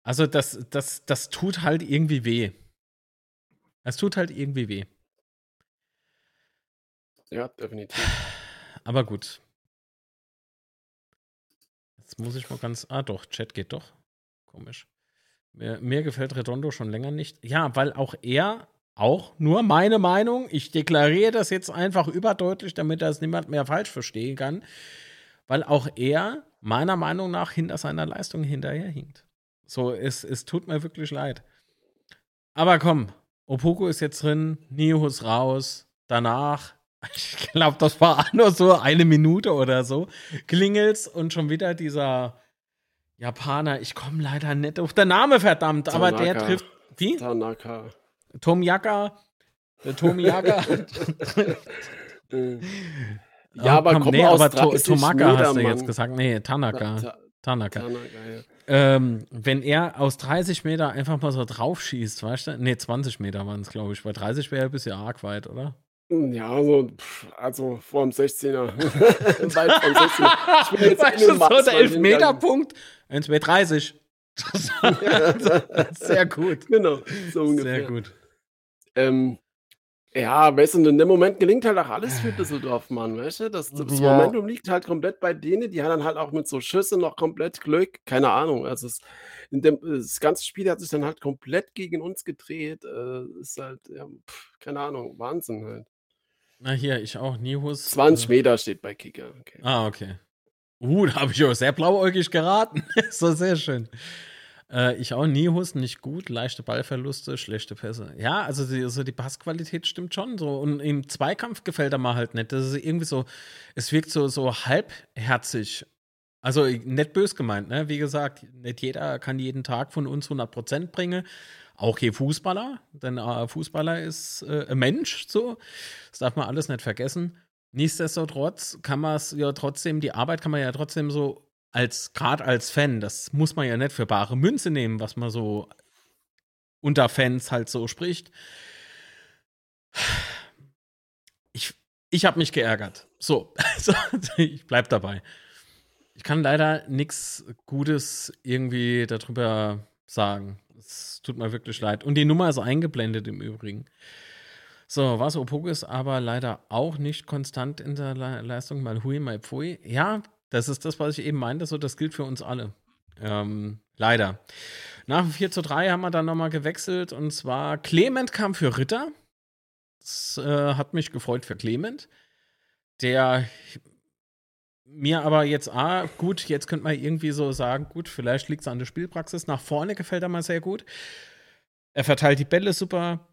Also das, das, das tut halt irgendwie weh. Es tut halt irgendwie weh. Ja, definitiv. Aber gut. Jetzt muss ich mal ganz. Ah, doch, Chat geht doch. Komisch. Mir, mir gefällt Redondo schon länger nicht. Ja, weil auch er, auch nur meine Meinung, ich deklariere das jetzt einfach überdeutlich, damit das niemand mehr falsch verstehen kann, weil auch er meiner Meinung nach hinter seiner Leistung hinterherhinkt. So, es, es tut mir wirklich leid. Aber komm, Opoku ist jetzt drin, Nihus raus, danach ich glaube, das war nur so eine Minute oder so. Klingelt's und schon wieder dieser Japaner, ich komme leider nicht auf den Namen, verdammt, aber der Tanaka. trifft. Wie? Tanaka. Tomiyaka? Der? Mhm. Ah, Ja, aber komm, nee, aber To- 30 Tomaka hast du jetzt gesagt. Nee, Tanaka. Ta Tanaka. Tanaka, ja. Ähm, wenn er aus 30 Meter einfach mal so drauf schießt, weißt du? Nee, 20 Meter waren es, glaube ich. Bei 30 wäre er ein bisschen arg weit, oder? Ja, so, also vorm 16er. Weit vom 16er. Ich bin jetzt weißt in du, so der mal Elfmeterpunkt, 1 2 30. Sehr gut. Genau, so ungefähr. Sehr gut. Ähm, ja, weißt du, in dem Moment gelingt halt auch alles für Düsseldorf, Mann, weißt du? Das, das Ja. Momentum liegt halt komplett bei denen, die haben dann halt auch mit so Schüssen noch komplett Glück, keine Ahnung. Also es, in dem, das ganze Spiel hat sich dann halt komplett gegen uns gedreht. Äh, ist halt, ja, pff, keine Ahnung, Wahnsinn halt. Na hier, ich auch. Nihus. 20 äh, Meter steht bei Kicker. Okay. Ah, okay. Uh, da habe ich auch sehr blauäugig geraten. so sehr schön. Äh, ich auch Nihus nicht gut, leichte Ballverluste, schlechte Pässe. Ja, also die, also die Passqualität stimmt schon so. Und im Zweikampf gefällt er mir halt nicht. Das ist irgendwie so, es wirkt so, so halbherzig. Also nicht bös gemeint, ne? Wie gesagt, nicht jeder kann jeden Tag von uns 100% bringen. Auch hier Fußballer, denn äh, Fußballer ist äh, ein Mensch, so. Das darf man alles nicht vergessen. Nichtsdestotrotz kann man es ja trotzdem, die Arbeit kann man ja trotzdem so als, gerade als Fan, das muss man ja nicht für bare Münze nehmen, was man so unter Fans halt so spricht. Ich, ich habe mich geärgert. So, also, ich bleib dabei. Ich kann leider nichts Gutes irgendwie darüber sagen. Es tut mir wirklich leid. Und die Nummer ist eingeblendet im Übrigen. So, was Opoku ist aber leider auch nicht konstant in der Le Leistung. Mal hui, mal pfui. Ja, das ist das, was ich eben meinte. So, das gilt für uns alle. Ähm, leider. Nach dem 4 zu 3 haben wir dann nochmal gewechselt. Und zwar Clement kam für Ritter. Das äh, hat mich gefreut für Clement. Der mir aber jetzt, ah, gut, jetzt könnte man irgendwie so sagen, gut, vielleicht liegt es an der Spielpraxis. Nach vorne gefällt er mal sehr gut. Er verteilt die Bälle super.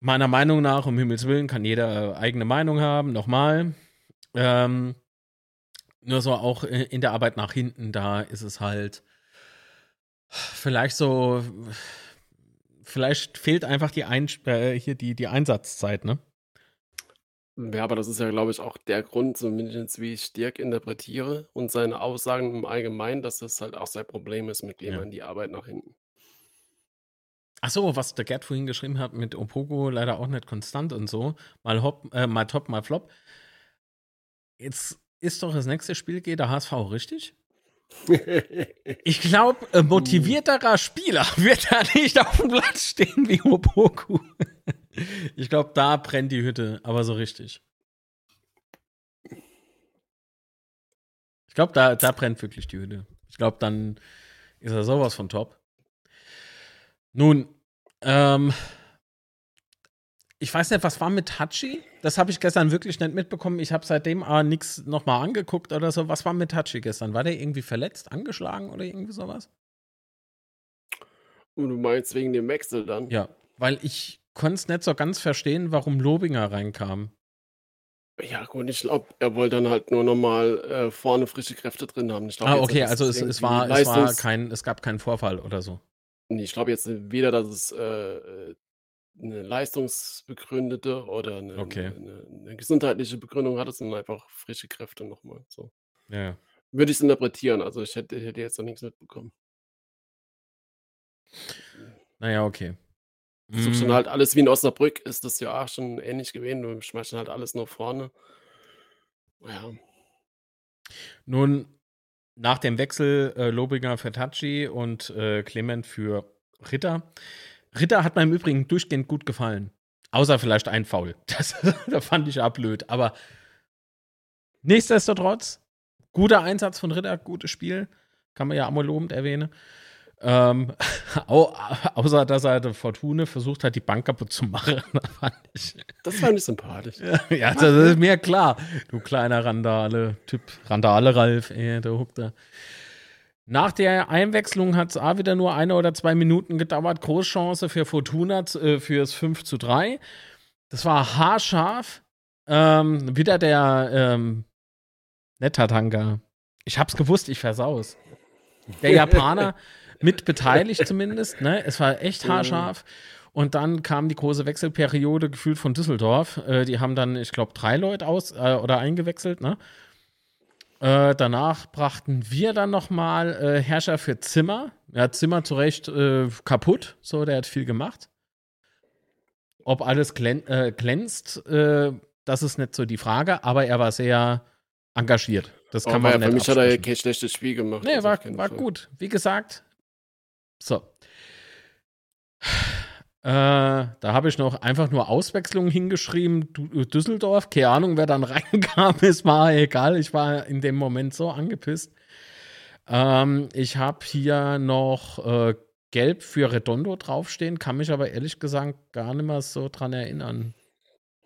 Meiner Meinung nach, um Himmels Willen, kann jeder eigene Meinung haben. Nochmal. Ähm, nur so auch in der Arbeit nach hinten, da ist es halt vielleicht so, vielleicht fehlt einfach die, Ein äh, hier die, die Einsatzzeit, ne? Ja, aber das ist ja, glaube ich, auch der Grund, zumindest wie ich Dirk interpretiere und seine Aussagen im Allgemeinen, dass das halt auch sein Problem ist mit Ja. jemandem die Arbeit nach hinten. Achso, was der Gerd vorhin geschrieben hat mit Opogo leider auch nicht konstant und so. Mal, hopp, äh, mal top, mal flop. Jetzt ist doch das nächste Spiel geht der HSV, richtig? Ich glaube, äh, motivierterer Spieler wird da nicht auf dem Platz stehen wie Opoku. Ich glaube, da brennt die Hütte, aber so richtig. Ich glaube, da, da brennt wirklich die Hütte. Ich glaube, dann ist er sowas von top. Nun, ähm, ich weiß nicht, was war mit Hachi? Das habe ich gestern wirklich nicht mitbekommen. Ich habe seitdem aber nichts nochmal angeguckt oder so. Was war mit Hachi gestern? War der irgendwie verletzt, angeschlagen oder irgendwie sowas? Und du meinst wegen dem Wechsel dann? Ja, weil ich konnte es nicht so ganz verstehen, warum Lobinger reinkam. Ja, gut, ich glaube, er wollte dann halt nur nochmal äh, vorne frische Kräfte drin haben. Glaub, ah, okay, also es, es, war, es war kein, es gab keinen Vorfall oder so. Nee, ich glaube jetzt weder, dass es äh, eine leistungsbegründete oder eine, Okay. eine, eine gesundheitliche Begründung hatte, sondern einfach frische Kräfte nochmal. So. Ja. Würde ich es interpretieren. Also ich hätte, hätte jetzt noch nichts mitbekommen. Naja, okay. Mm, schon halt alles wie in Osnabrück, ist das ja auch schon ähnlich gewesen. Du schmeißt halt alles nur vorne. Ja. Nun, nach dem Wechsel äh, Lobinger für Tachi und äh, Clement für Ritter. Ritter hat mir im Übrigen durchgehend gut gefallen. Außer vielleicht ein Foul. Das, das fand ich auch blöd. Aber nichtsdestotrotz, guter Einsatz von Ritter, gutes Spiel. Kann man ja mal lobend erwähnen. Ähm, au, außer dass er der Fortune versucht hat, die Bank kaputt zu machen. fand ich. Das fand ich sympathisch. Ja, das ist mir klar. Du kleiner Randale-Typ. Randale-Ralf, ey, der huckt da. Nach der Einwechslung hat es auch wieder nur eine oder zwei Minuten gedauert. Großchance für Fortuna äh, fürs 5 zu 3. Das war haarscharf. Ähm, wieder der ähm, Netatanga. Ich hab's gewusst, ich versaus. Der Japaner mit beteiligt zumindest. Ne? Es war echt haarscharf. Und dann kam die große Wechselperiode gefühlt von Düsseldorf. Äh, die haben dann, ich glaube, drei Leute aus äh, oder eingewechselt. Ne? Äh, danach brachten wir dann noch mal äh, Herrscher für Zimmer. Ja, Zimmer zu Recht äh, kaputt. So, der hat viel gemacht. Ob alles glän äh, glänzt, äh, das ist nicht so die Frage. Aber er war sehr engagiert. Das kann Aber man ja, nicht für mich hat er absprechen. kein schlechtes Spiel gemacht. Nee, war, war gut. Wie gesagt. So. Äh, da habe ich noch einfach nur Auswechslungen hingeschrieben. Du, Düsseldorf, keine Ahnung, wer dann reinkam, es war egal. Ich war in dem Moment so angepisst. Ähm, ich habe hier noch äh, Gelb für Redondo draufstehen, kann mich aber ehrlich gesagt gar nicht mehr so dran erinnern.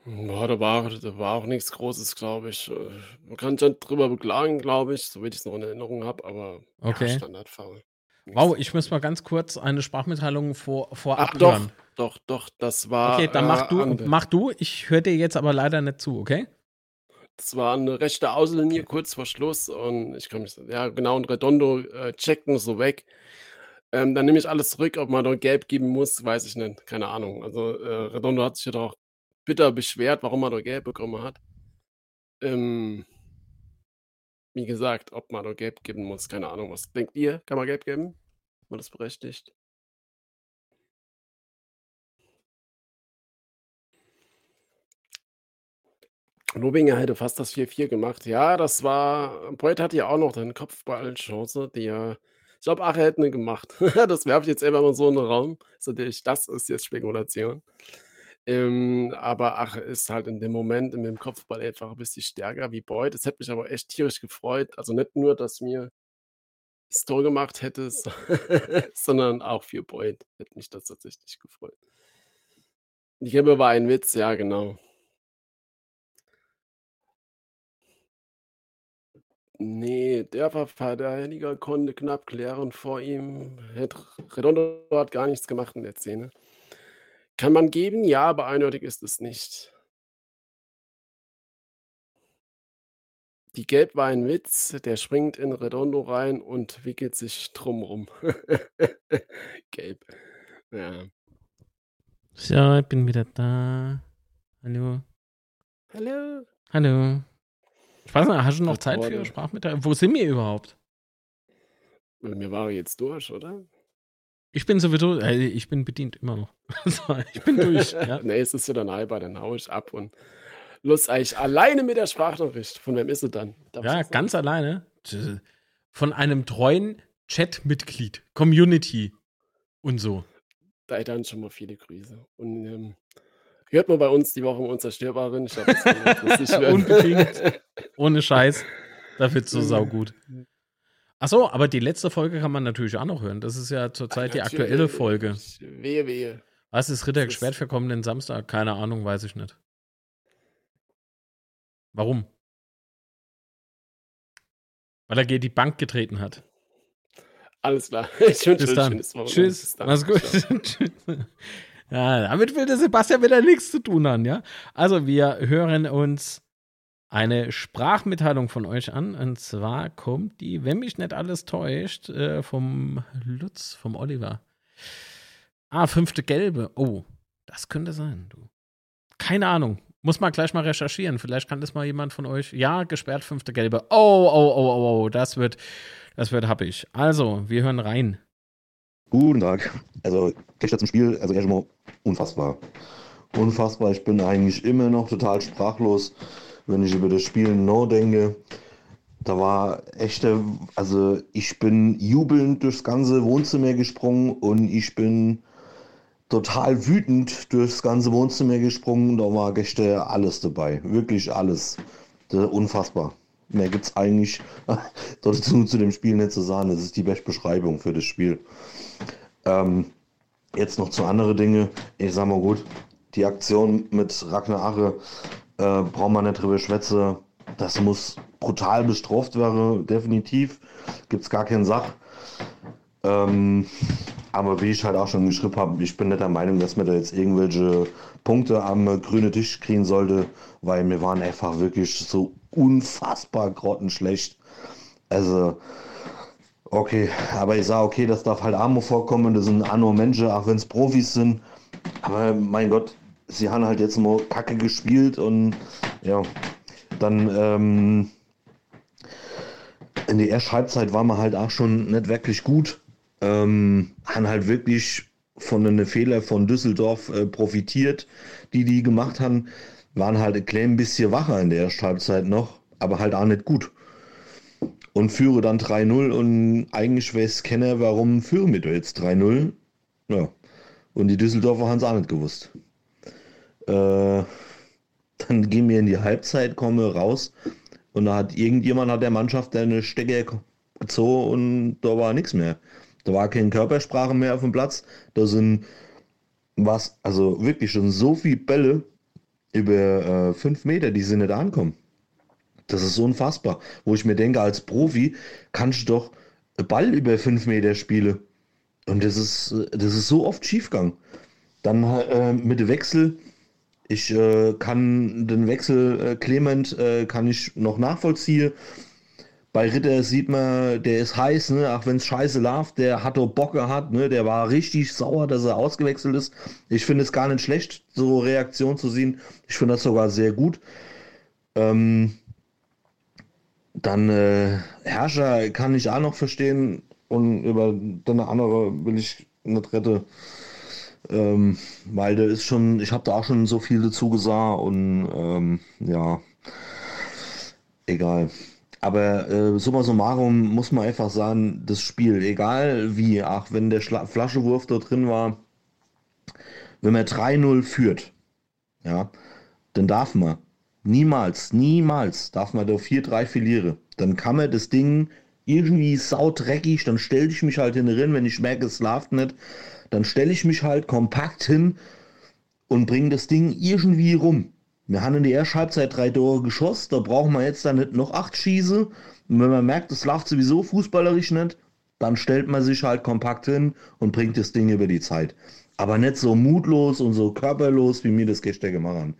Ja, da war, da war auch nichts Großes, glaube ich. Äh, Man kann sich drüber beklagen, glaube ich, so wie ich es noch in Erinnerung habe, aber Okay. ja, Standardfoul. Wow, ich muss mal ganz kurz eine Sprachmitteilung vor, vorab Ach doch, hören. doch, doch, das war. Okay, dann mach äh, du, an- mach du. Ich höre dir jetzt aber leider nicht zu, okay? Das war eine rechte Außenlinie kurz vor Schluss und ich kann mich, ja genau, und Redondo äh, checkt nur so weg. Ähm, dann nehme ich alles zurück, ob man noch gelb geben muss, weiß ich nicht, keine Ahnung. Also äh, Redondo hat sich ja doch bitter beschwert, warum er doch gelb bekommen hat. Ähm, wie gesagt, ob man noch gelb geben muss, keine Ahnung. Was denkt ihr? Kann man gelb geben? War das berechtigt? Lobinger hätte fast das 4-4 gemacht. Ja, das war. Beuth hatte ja auch noch eine Kopfballchance, die er. Ich glaube, Ache hätte eine gemacht. das werfe ich jetzt einfach mal so in den Raum. Das ist jetzt Spekulation. Ähm, aber Ache ist halt in dem Moment mit dem Kopfball einfach ein bisschen stärker wie Beuth. Es hätte mich aber echt tierisch gefreut. Also nicht nur, dass mir das Tor gemacht hätte, so- sondern auch für Beuth hätte mich das tatsächlich gefreut. Die Gelbe war ein Witz, ja, genau. Nee, der Verteidiger konnte knapp klären vor ihm. Redondo hat gar nichts gemacht in der Szene. Kann man geben, ja, aber eindeutig ist es nicht. Die Gelb war ein Witz, der springt in Redondo rein und wickelt sich drumrum. Gelb. Ja. So, ich bin wieder da. Hallo. Hallo. Hallo. Ich weiß nicht, hast du noch Das Zeit für Sprachmitteilung? Wo sind wir überhaupt? Wir waren jetzt durch, oder? Ich bin sowieso, äh, ich bin bedient immer noch. ich bin durch. Ja. nee, es ist wieder nahe bei dann hau ich ab und los eigentlich alleine mit der Sprachnachricht. Von wem ist sie dann? Darf ja, ganz alleine. Von einem treuen Chat-Mitglied, Community und so. Da dann schon mal viele Grüße. Und ähm, hört mal bei uns die Woche um Unzerstörbaren. Ich glaube, das Unbedingt. Ohne Scheiß. Da wird so saugut. Achso, aber die letzte Folge kann man natürlich auch noch hören. Das ist ja zurzeit die aktuelle Folge. Wehe, wehe. Was ist Ritter gesperrt für kommenden Samstag? Keine Ahnung, weiß ich nicht. Warum? Weil er die Bank getreten hat. Alles klar. Ich wünsche Bis dann. Tschüss. Mach's gut. ja, damit will der Sebastian wieder nichts zu tun haben, ja? Also, wir hören uns eine Sprachmitteilung von euch an. Und zwar kommt die, wenn mich nicht alles täuscht, äh, vom Lutz, vom Oliver. Ah, fünfte Gelbe. Oh, das könnte sein, du. Keine Ahnung. Muss man gleich mal recherchieren. Vielleicht kann das mal jemand von euch. Ja, gesperrt, fünfte Gelbe. Oh, oh, oh, oh, oh. Das wird, das wird happig. Also, wir hören rein. Guten Tag. Also, gestern zum Spiel, also erstmal unfassbar. Unfassbar. Ich bin eigentlich immer noch total sprachlos, wenn ich über das Spiel no denke. Da war echte, also ich bin jubelnd durchs ganze Wohnzimmer gesprungen und ich bin total wütend durchs ganze Wohnzimmer gesprungen. Da war gestern alles dabei. Wirklich alles. Unfassbar. Mehr gibt es eigentlich dazu zu dem Spiel nicht zu sagen. Das ist die beste Beschreibung für das Spiel. Ähm, jetzt noch zu anderen Dingen. Ich sag mal gut, die Aktion mit Ragnar Ache äh, braucht man nicht drüber schwätzen. Das muss brutal bestraft werden, definitiv. Gibt es gar keinen Sach. Ähm, aber wie ich halt auch schon geschrieben habe, ich bin nicht der Meinung, dass man da jetzt irgendwelche Punkte am grünen Tisch kriegen sollte, weil wir waren einfach wirklich so unfassbar grottenschlecht. Also, okay, aber ich sage, okay, das darf halt Armo vorkommen, das sind Anno Menschen, auch wenn es Profis sind. Aber mein Gott, sie haben halt jetzt mal Kacke gespielt und ja, dann ähm, in der ersten Halbzeit war man halt auch schon nicht wirklich gut ähm, haben halt wirklich von einem Fehler von Düsseldorf äh, profitiert, die die gemacht haben, waren halt ein klein bisschen wacher in der ersten Halbzeit noch, aber halt auch nicht gut. Und führe dann 3-0 und eigentlich weiß keiner, warum führe mit jetzt 3-0. Ja. Und die Düsseldorfer haben es auch nicht gewusst. Äh, dann gehen wir in die Halbzeit, komme raus und da hat irgendjemand hat der Mannschaft eine Stecker gezogen und da war nichts mehr. Da war keine Körpersprache mehr auf dem Platz. Da sind was, also wirklich schon so viele Bälle über äh, fünf Meter, die sind nicht ankommen. Das ist so unfassbar. Wo ich mir denke, als Profi kannst du doch Ball über fünf Meter spielen. Und das ist, das ist so oft schiefgegangen. Dann äh, mit Wechsel, ich äh, kann den Wechsel äh, Clement äh, kann ich noch nachvollziehen. Bei Ritter sieht man, der ist heiß, ne? auch wenn es scheiße läuft, der hat doch Bock gehabt, ne? der war richtig sauer, dass er ausgewechselt ist. Ich finde es gar nicht schlecht, so Reaktion zu sehen. Ich finde das sogar sehr gut. Ähm, dann äh, Herrscher kann ich auch noch verstehen und über eine andere will ich nicht retten. Ähm, weil der ist schon, ich habe da auch schon so viel dazu gesagt und ähm, ja, egal. Aber äh, summa summarum muss man einfach sagen, das Spiel, egal wie, ach, wenn der Schla Flaschewurf da drin war, wenn man 3-0 führt, ja, dann darf man niemals, niemals darf man da 4-3 verlieren. Dann kann man das Ding irgendwie saudreckig, dann stelle ich mich halt hinten wenn ich merke, es läuft nicht, dann stelle ich mich halt kompakt hin und bringe das Ding irgendwie rum. Wir haben in der ersten Halbzeit drei Tore geschossen, da brauchen wir jetzt dann nicht noch acht Schieße. Und wenn man merkt, es läuft sowieso fußballerisch nicht, dann stellt man sich halt kompakt hin und bringt das Ding über die Zeit. Aber nicht so mutlos und so körperlos, wie mir das gestern gemacht haben.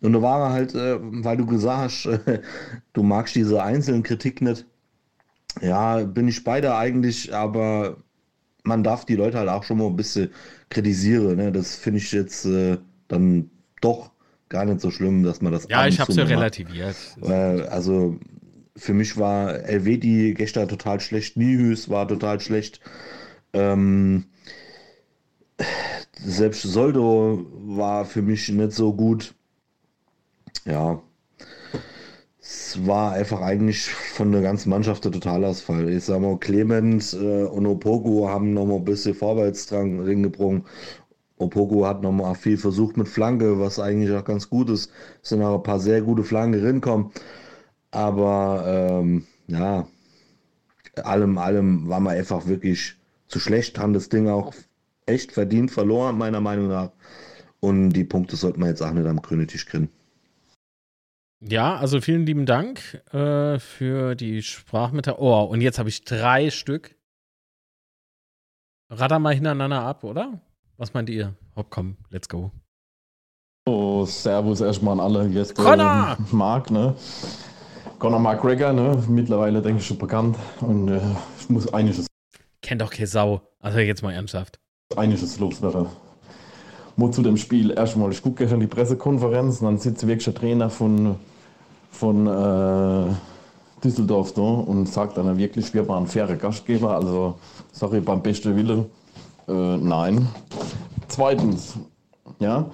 Und da war halt, äh, weil du gesagt hast, äh, du magst diese einzelnen Kritik nicht. Ja, bin ich beide eigentlich, aber man darf die Leute halt auch schon mal ein bisschen kritisieren. Ne? Das finde ich jetzt äh, dann doch gar nicht so schlimm, dass man das. Ja, ich habe es ja relativiert. Äh, also für mich war Elvedi gestern total schlecht, Nihus war total schlecht. Ähm, selbst Soldo war für mich nicht so gut. Ja, war einfach eigentlich von der ganzen Mannschaft der Totalausfall. Ich sag mal, Clemens äh, und Opoku haben noch mal ein bisschen Vorwärtsdrang reingebrungen. Opoku hat noch mal viel versucht mit Flanke, was eigentlich auch ganz gut ist. Es sind auch ein paar sehr gute Flanken rinkommen. Aber ähm, ja, allem, allem war man einfach wirklich zu schlecht, haben das Ding auch echt verdient verloren, meiner Meinung nach. Und die Punkte sollte man jetzt auch nicht am grünen Tisch kriegen. Ja, also vielen lieben Dank äh, für die Sprachmitteilung. Oh, und jetzt habe ich drei Stück. Radar mal hintereinander ab, oder? Was meint ihr? Hopp, komm, let's go. Oh, Servus erstmal an alle Gäste. Connor! Mark, ne? Conor McGregor, ne? Mittlerweile denke ich schon bekannt. Und äh, ich muss einiges, Kennt doch keine Sau. Also jetzt mal ernsthaft. einiges loswerden. Mo zu dem Spiel erstmal, ich gucke gestern die Pressekonferenz und dann sitzt wirklich der Trainer von, von äh, Düsseldorf da und sagt dann wirklich, wir waren faire Gastgeber. Also, sorry, beim besten Wille, äh, nein. Zweitens, ja,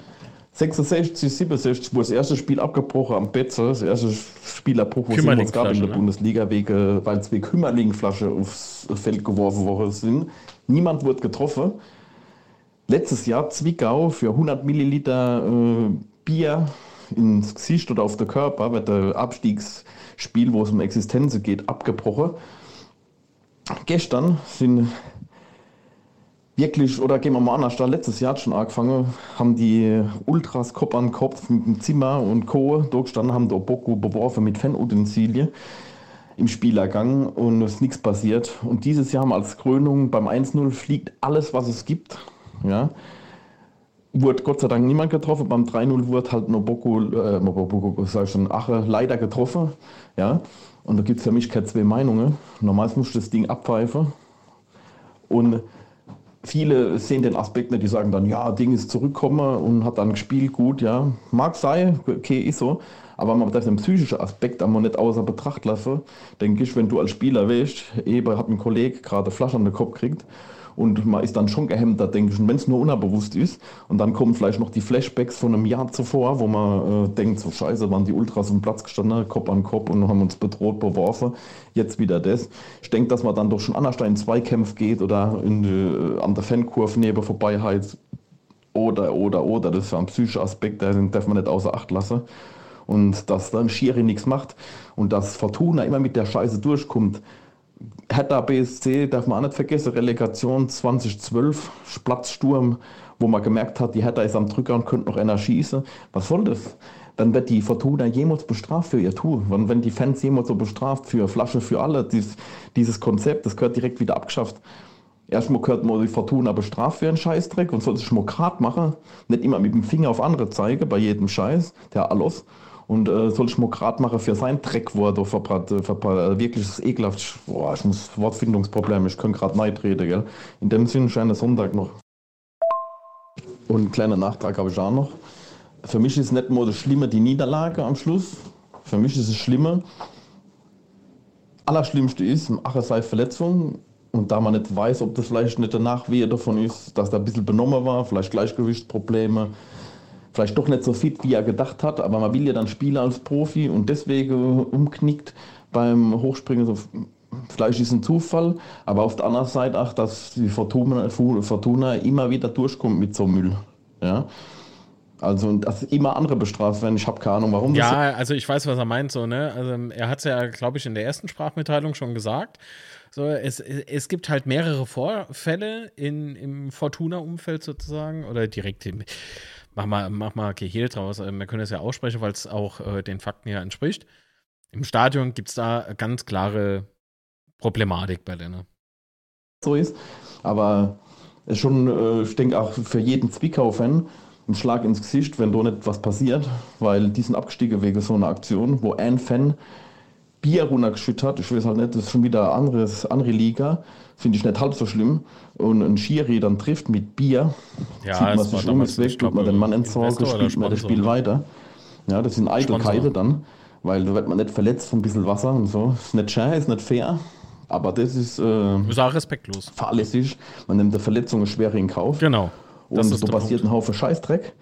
66, 67 wurde das erste Spiel abgebrochen am Betze, das erste Spielabbruch, wo es gab in der ne? Bundesliga, wegen, weil es wegen Kümmerlingflasche aufs Feld geworfen worden sind. Niemand wurde getroffen. Letztes Jahr Zwickau für 100 Milliliter äh, Bier ins Gesicht oder auf den Körper wird der Abstiegsspiel, wo es um Existenzen geht, abgebrochen. Gestern sind wirklich, oder gehen wir mal anders, da letztes Jahr hat schon angefangen, haben die Ultras Kopf an Kopf mit dem Zimmer und Co. durchgestanden, haben der Boku beworfen mit Fanutensilien im Spielergang und es ist nichts passiert. Und dieses Jahr haben wir als Krönung beim 1-0 fliegt alles, was es gibt. Ja. Wurde Gott sei Dank niemand getroffen. Beim 3-0 wurde halt Noboku, äh, Noboku, sag ich schon, Ache leider getroffen. Ja. Und da gibt es für mich keine zwei Meinungen. Normalerweise muss ich das Ding abpfeifen. Und viele sehen den Aspekt nicht, die sagen dann, ja, Ding ist zurückgekommen und hat dann gespielt, gut, ja. Mag sein, okay, ist so. Aber man darf den psychischen Aspekt einmal nicht außer Betracht lassen. Denke ich, wenn du als Spieler weißt, eben hat ein Kollege gerade Flasche an den Kopf gekriegt und man ist dann schon gehemmt, da denke ich, wenn es nur unbewusst ist und dann kommen vielleicht noch die Flashbacks von einem Jahr zuvor, wo man äh, denkt, so scheiße, waren die Ultras am Platz gestanden, Kopf an Kopf und haben uns bedroht, beworfen, jetzt wieder das. Ich denke, dass man dann doch schon anders in Zweikämpfe geht oder in die, äh, an der Fankurve neben vorbei heizt oder, oder, oder, das ist ja ein psychischer Aspekt, den darf man nicht außer Acht lassen. Und dass dann Schiri nichts macht und dass Fortuna immer mit der Scheiße durchkommt. Hertha BSC darf man auch nicht vergessen, Relegation 2012, Platzsturm, wo man gemerkt hat, die Hertha ist am Drücker und könnte noch einer schießen. Was soll das? Dann wird die Fortuna jemals bestraft für ihr Tour. Wenn, wenn die Fans jemals so bestraft für Flasche für alle, dieses, dieses Konzept, das gehört direkt wieder abgeschafft. Erstmal gehört man die Fortuna bestraft für einen Scheißdreck und soll sich mal grad machen, nicht immer mit dem Finger auf andere zeigen bei jedem Scheiß, der alles. Und äh, soll ich mal grad machen für sein Dreck, wo er da verbrat, äh, verbrat, äh, wirklich ist ekelhaft. Boah, ich muss Wortfindungsprobleme, ich kann gerade neid reden, gell. In dem Sinne, schönen Sonntag noch. Und ein kleiner Nachtrag habe ich auch noch. Für mich ist nicht nur das Schlimme die Niederlage am Schluss. Für mich ist es Schlimme. Allerschlimmste ist, Ache sei Verletzung. Und da man nicht weiß, ob das vielleicht nicht danach Wehe davon ist, dass er ein bisschen benommen war, vielleicht Gleichgewichtsprobleme, vielleicht doch nicht so fit, wie er gedacht hat, aber man will ja dann spielen als Profi und deswegen umknickt beim Hochspringen. So, vielleicht ist ein Zufall, aber auf der anderen Seite auch, dass die Fortuna, Fortuna immer wieder durchkommt mit so Müll. Ja? Also, und dass immer andere bestraft werden. Ich habe keine Ahnung, warum das Ja, also ich weiß, was er meint, so, ne? Also er hat es ja, glaube ich, in der ersten Sprachmitteilung schon gesagt. So, es, es gibt halt mehrere Vorfälle in, im Fortuna-Umfeld sozusagen oder direkt im. Mach mal, mach mal Gehirn draus. äh, Wir können es ja aussprechen, weil es auch äh, den Fakten ja entspricht. Im Stadion gibt es da ganz klare Problematik bei denen. so ist. Aber schon, äh, ich denke auch für jeden Zwickau-Fan ein Schlag ins Gesicht, wenn da nicht was passiert, weil die sind abgestiegen wegen so einer Aktion, wo ein Fan Bier runtergeschüttet hat. Ich weiß halt nicht, das ist schon wieder eine andere Liga. Finde ich nicht halb so schlimm. Und ein Schiri dann trifft mit Bier, Ja, zieht man sich um, ist weg, tut man den Mann entsorgen, spielt man das Spiel weiter. Ja, das sind Eitelkeiten dann, weil da wird man nicht verletzt von ein bisschen Wasser und so. Ist nicht schön, ist nicht fair. Aber das ist äh, Ist auch respektlos. fahrlässig. Man nimmt eine Verletzung schwer in Kauf. Genau. Und Das ist so der passiert Punkt. ein Haufen Scheißdreck.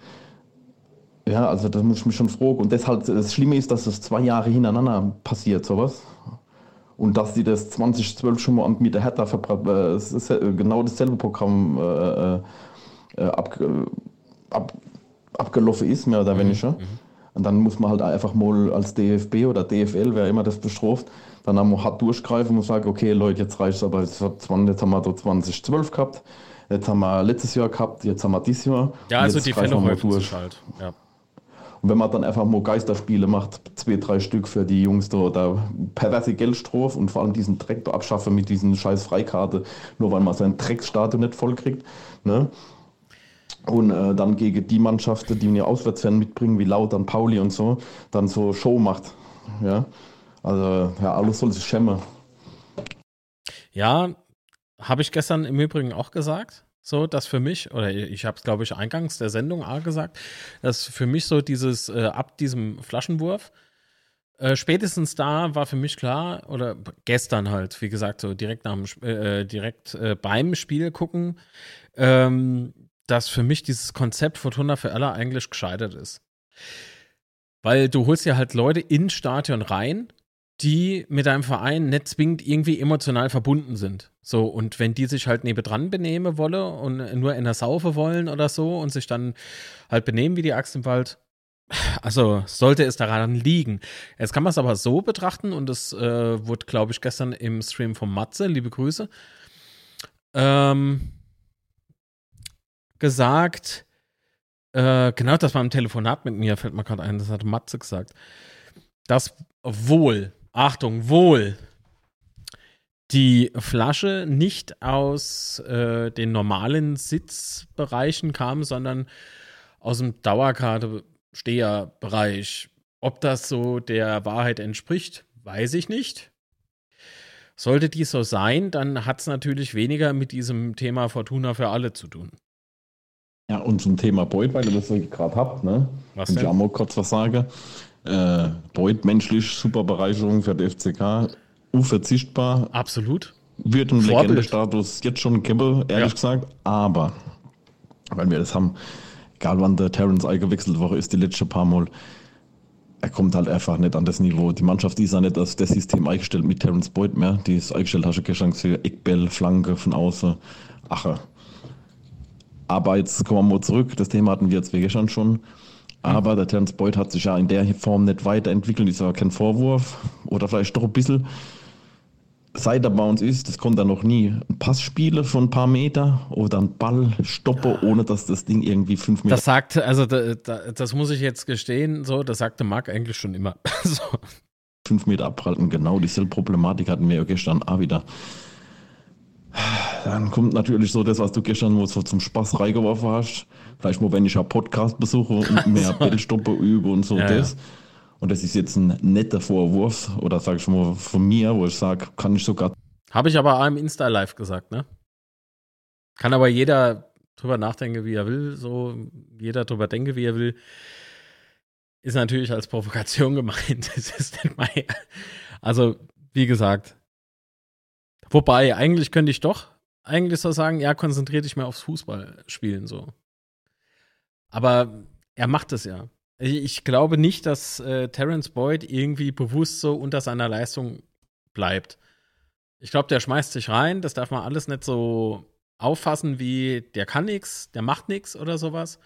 Ja, also da muss ich mich schon fragen. Und deshalb, das Schlimme ist, dass es zwei Jahre hintereinander passiert, sowas. Und dass sie das 2012 schon mal mit der Hertha äh, genau dasselbe Programm äh, äh, äh, ab, ab, abgelaufen ist, mehr oder Mhm, weniger. Und dann muss man halt einfach mal als DFB oder DFL, wer immer das bestraft, dann einmal hart durchgreifen und sagen, okay Leute, jetzt reicht es aber, jetzt, jetzt haben wir da 2012 gehabt, jetzt haben wir letztes Jahr gehabt, jetzt haben wir dieses Jahr. Ja, also die Fälle wir häufen sich halt. Ja. Und wenn man dann einfach mal Geisterspiele macht, zwei, drei Stück für die Jungs da, da perverse Geldstrophe und vor allem diesen Dreck da abschaffen mit diesen scheiß Freikarte, nur weil man seinen Drecksstatue nicht voll kriegt. Ne? Und äh, dann gegen die Mannschaften, die eine Auswärtsfan mitbringen, wie Lautern, Pauli und so, dann so Show macht. Ja? Also, ja, alles soll sich schämen. Ja, habe ich gestern im Übrigen auch gesagt. So, dass für mich, oder ich habe es, glaube ich, eingangs der Sendung auch gesagt, dass für mich so dieses, äh, ab diesem Flaschenwurf, äh, spätestens da war für mich klar, oder gestern halt, wie gesagt, so direkt, nach dem, Sp- äh, direkt äh, beim Spiel gucken, ähm, dass für mich dieses Konzept Fortuna für alle eigentlich gescheitert ist. Weil du holst ja halt Leute ins Stadion rein, die mit deinem Verein nicht zwingend irgendwie emotional verbunden sind. So, und wenn die sich halt nebendran benehmen wolle und nur in der Saufe wollen oder so und sich dann halt benehmen wie die Axt im Wald, also sollte es daran liegen. Jetzt kann man es aber so betrachten und das äh, wurde, glaube ich, gestern im Stream von Matze, liebe Grüße, ähm, gesagt, äh, genau das war im Telefonat mit mir, fällt mir gerade ein, das hat Matze gesagt, dass wohl, Achtung, wohl die Flasche nicht aus äh, den normalen Sitzbereichen kam, sondern aus dem Dauerkarte-Steherbereich. Ob das so der Wahrheit entspricht, weiß ich nicht. Sollte dies so sein, dann hat es natürlich weniger mit diesem Thema Fortuna für alle zu tun. Ja, und zum Thema Beut, weil ihr das gerade habt, ne? Was ich denn? auch mal kurz was sagen. Äh, Beut menschlich, super Bereicherung für den FCK, unverzichtbar, Absolut. wird ein. Legendestatus jetzt schon geben, ehrlich Ja. gesagt. Aber, weil wir das haben, egal wann der Terence eingewechselt worden ist, die letzten paar Mal, er kommt halt einfach nicht an das Niveau. Die Mannschaft die ist ja nicht auf das System eingestellt mit Terence Boyd mehr. Die ist eingestellt, hast du gestern gesehen, Eckbell, Flanke von außen, Ache. Aber jetzt kommen wir mal zurück, das Thema hatten wir jetzt wie gestern schon. Aber der Terence Boyd hat sich ja in der Form nicht weiterentwickelt, ist ja kein Vorwurf. Oder vielleicht doch ein bisschen seit er bei uns ist, das konnte er noch nie. Ein Pass spielen von ein paar Meter oder einen Ball stoppen, ohne dass das Ding irgendwie fünf Meter. Das sagte, also da, da, das muss ich jetzt gestehen, so, das sagte Marc eigentlich schon immer. so. fünf Meter abhalten. Genau dieselbe Problematik hatten wir ja gestern auch wieder. Dann kommt natürlich so das, was du gestern nur so zum Spaß reingeworfen hast. Vielleicht mal, wenn ich einen Podcast besuche und mehr Bellstoppe übe und so Ja, das. Und das ist jetzt ein netter Vorwurf oder sag ich mal von mir, wo ich sage, kann ich sogar Habe ich aber auch im Insta-Live gesagt, ne? Kann aber jeder drüber nachdenken, wie er will, so jeder drüber denke, wie er will. Ist natürlich als Provokation gemeint. Das ist nicht mein. Also, wie gesagt. Wobei, eigentlich könnte ich doch eigentlich so sagen, ja, konzentrier dich mal aufs Fußballspielen so. Aber er macht es ja. Ich, glaube nicht, dass äh, Terence Boyd irgendwie bewusst so unter seiner Leistung bleibt. Ich glaube, der schmeißt sich rein. Das darf man alles nicht so auffassen wie der kann nix, der macht nix oder sowas.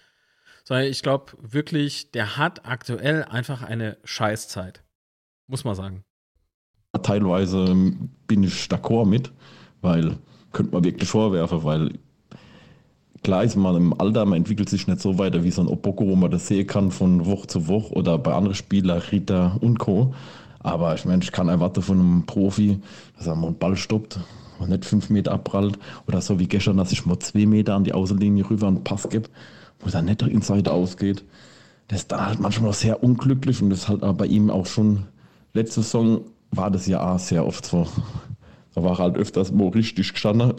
Sondern ich glaube wirklich, der hat aktuell einfach eine Scheißzeit. Muss man sagen. teilweise bin ich d'accord mit, weil könnte man wirklich vorwerfen, weil klar ist man im Alter, man entwickelt sich nicht so weiter wie so ein Opoko, wo man das sehen kann von Woche zu Woche oder bei anderen Spielern, Rita und Co. Aber ich meine, ich kann erwarten von einem Profi, dass er mal einen Ball stoppt und nicht fünf Meter abprallt oder so wie gestern, dass ich mal zwei Meter an die Außenlinie rüber einen Pass gebe, wo dann nicht der Inside ausgeht. Das ist dann halt manchmal sehr unglücklich und das ist halt aber bei ihm auch schon letzte Saison war das ja auch sehr oft so. Da war halt öfters mal richtig gestanden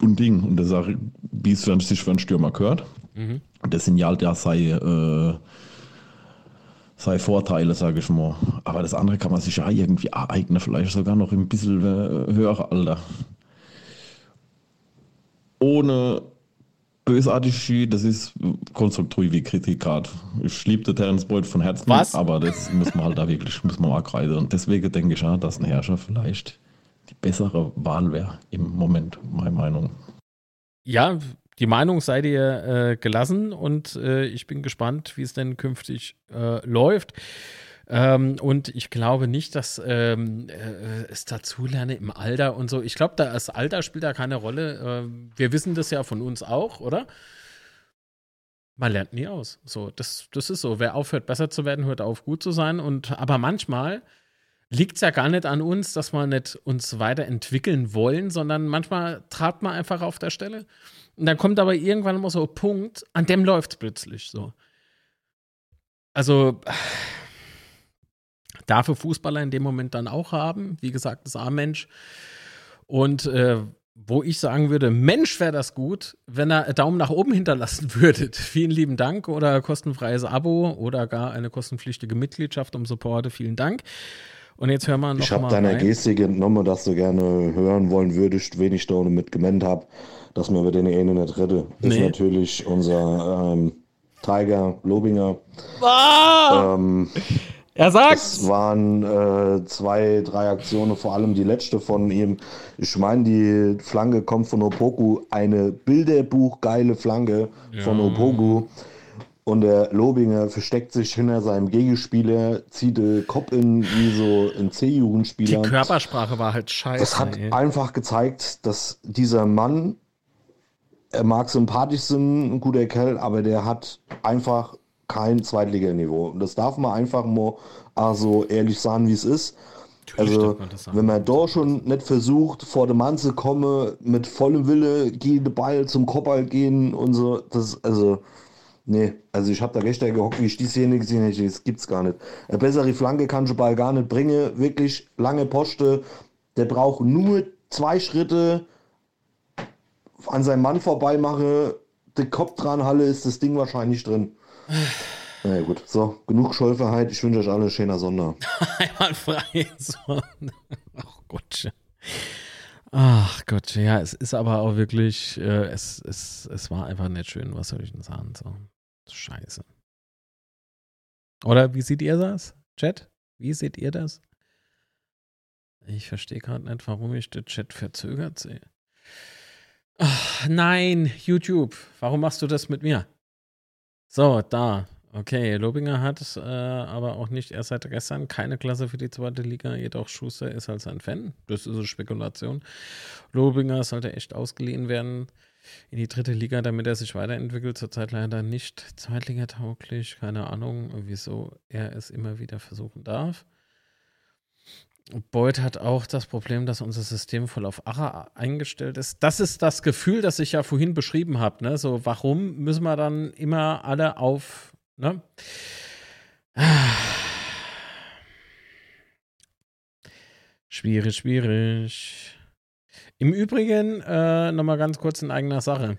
und Ding. Und das ist auch, wie es sich für einen Stürmer gehört. Mhm. Das sind ja halt ja sei, äh, sei Vorteile, sage ich mal. Aber das andere kann man sich ja irgendwie aneignen, vielleicht sogar noch ein bisschen äh, höherer Alter. Ohne bösartig, das ist konstruktive Kritik gerade. Ich liebe den Terence Boyd von Herzen, Was? aber das muss man halt da wirklich, muss man mal kreisen. Und deswegen denke ich ja, dass ein Herrscher vielleicht bessere Wahl wäre im Moment, meine Meinung. Ja, die Meinung sei dir äh, gelassen und äh, ich bin gespannt, wie es denn künftig äh, läuft. Ähm, und ich glaube nicht, dass ähm, äh, es dazulerne im Alter und so. Ich glaube, da das Alter spielt da keine Rolle. Äh, wir wissen das ja von uns auch, oder? Man lernt nie aus. So, das, das ist so. Wer aufhört, besser zu werden, hört auf, gut zu sein. Und aber manchmal liegt es ja gar nicht an uns, dass wir nicht uns weiterentwickeln wollen, sondern manchmal trat man einfach auf der Stelle. Und dann kommt aber irgendwann mal so ein Punkt, an dem läuft es plötzlich so. Also darf ein Fußballer in dem Moment dann auch haben. Wie gesagt, das A-Mensch. Und äh, wo ich sagen würde, Mensch, wäre das gut, wenn er Daumen nach oben hinterlassen würdet. Vielen lieben Dank oder kostenfreies Abo oder gar eine kostenpflichtige Mitgliedschaft um Supporte. Vielen Dank. Und jetzt hören wir noch Ich habe deiner rein. Gestik entnommen, dass du gerne hören wollen würdest, wen ich da mit gemeint habe, dass wir über den eine nicht rede. Ist Nee. natürlich unser ähm, Tiger Lobinger. Ah, Ähm, er es sagt's. waren äh, zwei, drei Aktionen, vor allem die letzte von ihm. Ich meine, die Flanke kommt von Opoku, eine Bilderbuch-geile Flanke von Ja. Opoku. Und der Lobinger versteckt sich hinter seinem Gegenspieler, zieht den Kopf in wie so ein Die C-Jugendspieler. Körpersprache war halt scheiße. Das hat ey. einfach gezeigt, dass dieser Mann, er mag sympathisch sein, ein guter Kerl, aber der hat einfach kein Zweitliganiveau. Und das darf man einfach mal also ehrlich sagen, wie es ist. Natürlich Also, man wenn man da schon nicht versucht, vor dem Mann zu kommen, mit vollem Wille, geh den Ball zum Kopfball gehen und so, das, also, nee, also ich habe da gestern gehockt, wie ich die Szene gesehen habe, das gibt's gar nicht. Eine bessere Flanke kann schon Ball gar nicht bringen, wirklich lange Poste, der braucht nur zwei Schritte an seinem Mann vorbei mache, den Kopf dran halle, ist das Ding wahrscheinlich drin. Na ja, gut, so, genug Schäuferheit, ich wünsche euch alle einen schöner Sonder. Einmal frei. So. Ach Gott. Ach Gott, ja, es ist aber auch wirklich, äh, es, es, es war einfach nicht schön, was soll ich denn sagen? So. Scheiße. Oder wie seht ihr das? Chat? Wie seht ihr das? Ich verstehe gerade nicht, warum ich den Chat verzögert sehe. Ach, nein, YouTube, warum machst du das mit mir? So, da. Okay, Lobinger hat äh, aber auch nicht erst seit gestern keine Klasse für die zweite Liga, jedoch Schuster ist halt sein Fan. Das ist eine Spekulation. Lobinger sollte echt ausgeliehen werden in die dritte Liga, damit er sich weiterentwickelt. Zurzeit leider nicht zweitligatauglich. Keine Ahnung, wieso er es immer wieder versuchen darf. Beuth hat auch das Problem, dass unser System voll auf Acher eingestellt ist. Das ist das Gefühl, das ich ja vorhin beschrieben habe. Ne? So, warum müssen wir dann immer alle auf. Ne? Schwierig, schwierig. Im Übrigen, äh, nochmal ganz kurz in eigener Sache.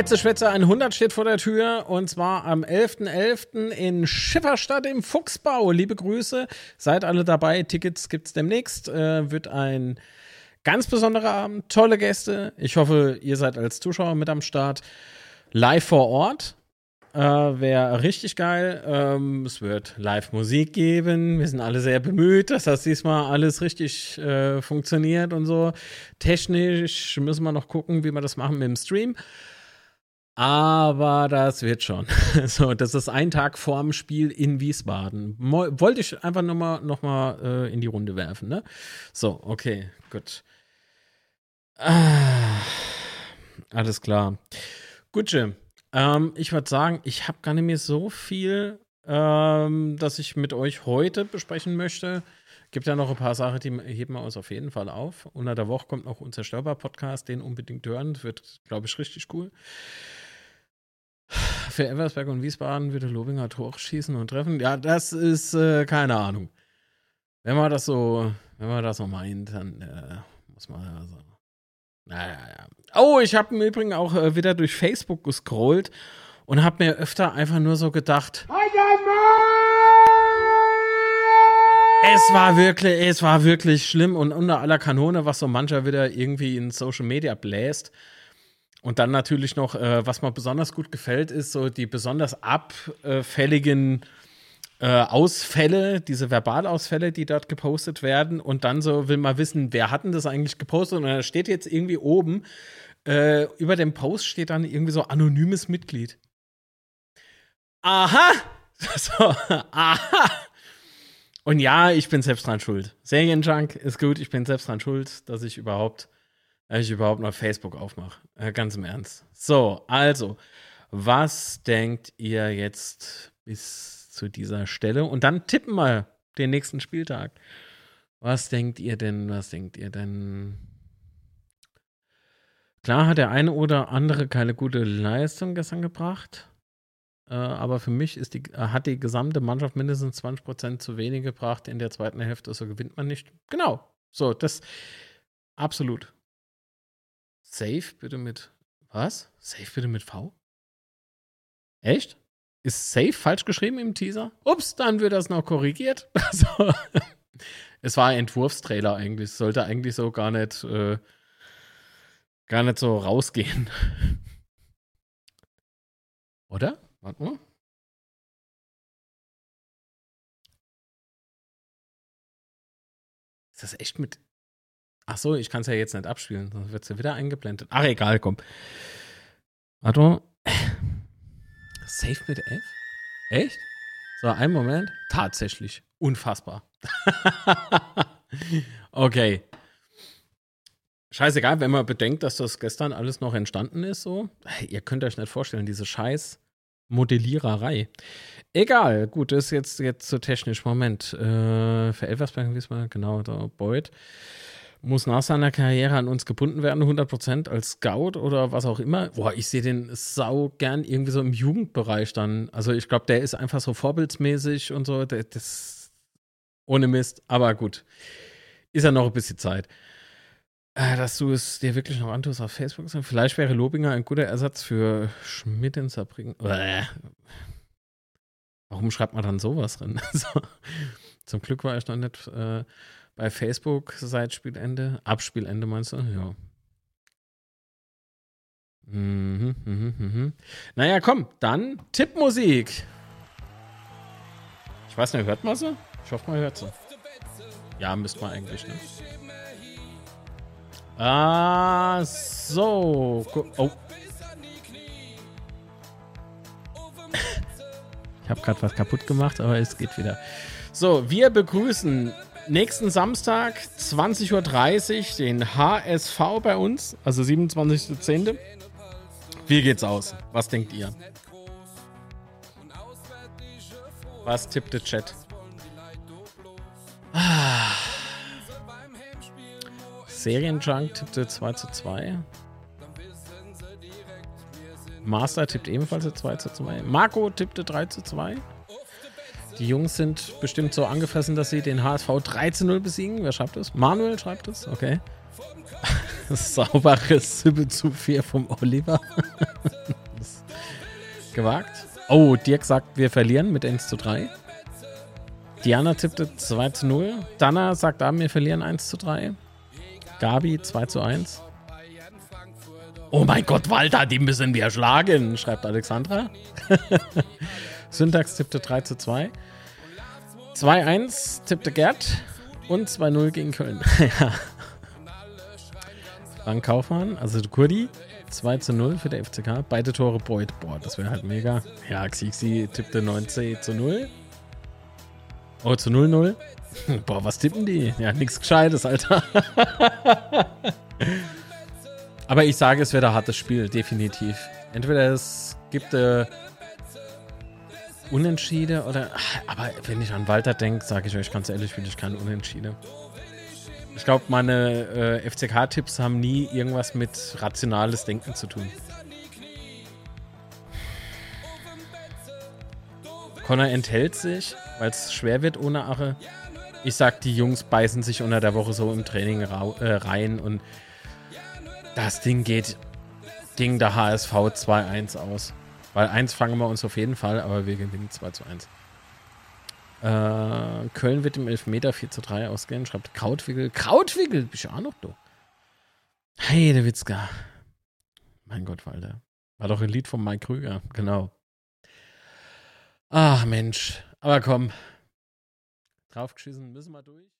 Betze Schwätze 100 steht vor der Tür und zwar am 11.11. in Schifferstadt im Fuchsbau. Liebe Grüße, seid alle dabei. Tickets gibt's demnächst. Äh, wird ein ganz besonderer Abend, tolle Gäste. Ich hoffe, ihr seid als Zuschauer mit am Start. Live vor Ort. Äh, Wäre richtig geil. Ähm, es wird Live-Musik geben. Wir sind alle sehr bemüht, dass das diesmal alles richtig äh, funktioniert und so. Technisch müssen wir noch gucken, wie wir das machen mit dem Stream. Aber das wird schon. So, das ist ein Tag vorm Spiel in Wiesbaden. Mo wollte ich einfach nur mal, noch mal äh, in die Runde werfen, ne? So, okay, gut. Ah, alles klar. Gut, Jim. Ähm, ich würde sagen, ich habe gar nicht mehr so viel, ähm, dass ich mit euch heute besprechen möchte. Gibt ja noch ein paar Sachen, die heben wir uns auf jeden Fall auf. Unter der Woche kommt noch unser Störber-Podcast, den unbedingt hören. Das wird, glaube ich, richtig cool. Für Eversberg und Wiesbaden würde Lobinger Tor schießen und treffen. Ja, das ist äh, keine Ahnung. Wenn man das so, wenn man das so meint, dann äh, muss man ja so. Naja, ja. Oh, ich habe im Übrigen auch äh, wieder durch Facebook gescrollt und habe mir öfter einfach nur so gedacht. Es war wirklich, es war wirklich schlimm und unter aller Kanone, was so mancher wieder irgendwie in Social Media bläst. Und dann natürlich noch, äh, was mir besonders gut gefällt, ist so die besonders abfälligen äh, Ausfälle, diese Verbalausfälle, die dort gepostet werden. Und dann so will man wissen, wer hat denn das eigentlich gepostet? Und da steht jetzt irgendwie oben, äh, über dem Post steht dann irgendwie so anonymes Mitglied. Aha! So, aha! Und ja, ich bin selbst dran schuld. Serienjunk ist gut, ich bin selbst dran schuld, dass ich überhaupt, ich überhaupt noch Facebook aufmache. Ganz im Ernst. So, also, was denkt ihr jetzt bis zu dieser Stelle? Und dann tippen wir den nächsten Spieltag. Was denkt ihr denn? Was denkt ihr denn? Klar hat der eine oder andere keine gute Leistung gestern gebracht. Äh, aber für mich ist die, hat die gesamte Mannschaft mindestens 20% zu wenig gebracht in der zweiten Hälfte, so gewinnt man nicht. Genau. So, das absolut. Safe bitte mit was? Safe bitte mit V? Echt? Ist Safe falsch geschrieben im Teaser? Ups, dann wird das noch korrigiert. Also, es war ein Entwurfstrailer eigentlich. Sollte eigentlich so gar nicht, äh, gar nicht so rausgehen. Oder? Warte mal. Ist das echt mit. Ach so, ich kann es ja jetzt nicht abspielen, sonst wird es ja wieder eingeblendet. Ach, egal, komm. Warte. Safe mit F? Echt? So, einen Moment. Tatsächlich. Unfassbar. okay. Scheißegal, wenn man bedenkt, dass das gestern alles noch entstanden ist, so. Ihr könnt euch nicht vorstellen, diese scheiß Modelliererei. Egal, gut, das ist jetzt, jetzt so technisch. Moment. Äh, für Elversberg, wie mal, genau, der Boyd muss nach seiner Karriere an uns gebunden werden, 100% als Scout oder was auch immer. Boah, ich sehe den sau gern irgendwie so im Jugendbereich dann. Also ich glaube, der ist einfach so vorbildsmäßig und so. Der, das ohne Mist, aber gut. Ist ja noch ein bisschen Zeit. Äh, dass du es dir wirklich noch antust auf Facebook. Vielleicht wäre Lobinger ein guter Ersatz für Schmidt in Saarbrücken. Warum schreibt man dann sowas drin? so. Zum Glück war ich noch nicht äh, bei Facebook seit Spielende. Abspielende meinst du? Ja. Mhm, mhm, mhm. Naja, komm, dann Tippmusik. Ich weiß nicht, hört man sie? Ich hoffe, man hört sie. Ja, müsste man eigentlich, ne? Ah, so. Oh. ich habe gerade was kaputt gemacht, aber es geht wieder. So, wir begrüßen nächsten Samstag 20.30 Uhr den HSV bei uns, also 27.10. Wie geht's aus? Was denkt ihr? Was tippt der Chat? Ah. Serienjunk tippte 2 zu 2. Master tippt ebenfalls 2 zu 2. Marco tippte 3 zu 2. Die Jungs sind bestimmt so angefressen, dass sie den HSV 3 zu 0 besiegen. Wer schreibt das? Manuel schreibt das, okay. Sauberes 7 zu 4 vom Oliver. gewagt. Oh, Dirk sagt, wir verlieren mit 1 zu 3. Diana tippte 2 zu 0. Dana sagt, ah, wir verlieren 1 zu 3. Gabi 2 zu 1. Oh mein Gott, Walter, die müssen wir schlagen, schreibt Alexandra. Syntax tippte 3 zu 2. 2-1 tippte Gerd und 2-0 gegen Köln. ja. Frank Kaufmann, also Kurdi, 2 zu 0 für der FCK. Beide Tore Beut. Boah, das wäre halt mega. Ja, Xixi tippte 19 zu 0. Oh, zu 0-0. Boah, was tippen die? Ja, nichts Gescheites, Alter. Aber ich sage, es wird ein hartes Spiel, definitiv. Entweder es gibt äh, Unentschiede oder. Aber wenn ich an Walter denke, sage ich euch ganz ehrlich, will ich keinen Unentschiede. Ich glaube, meine äh, FCK-Tipps haben nie irgendwas mit rationales Denken zu tun. Connor enthält sich, weil es schwer wird ohne Ache. Ich sag, die Jungs beißen sich unter der Woche so im Training äh, rein und das Ding geht Ding der HSV 2-1 aus. Weil eins fangen wir uns auf jeden Fall, aber wir gewinnen 2 zu 1. Äh, Köln wird im Elfmeter 4 zu 3 ausgehen, schreibt Krautwickel. Krautwickel, bist du auch noch du? Hey, der Witzka. Mein Gott, Walter. War doch ein Lied von Mike Krüger, genau. Ach Mensch, aber komm. Draufgeschissen müssen wir durch.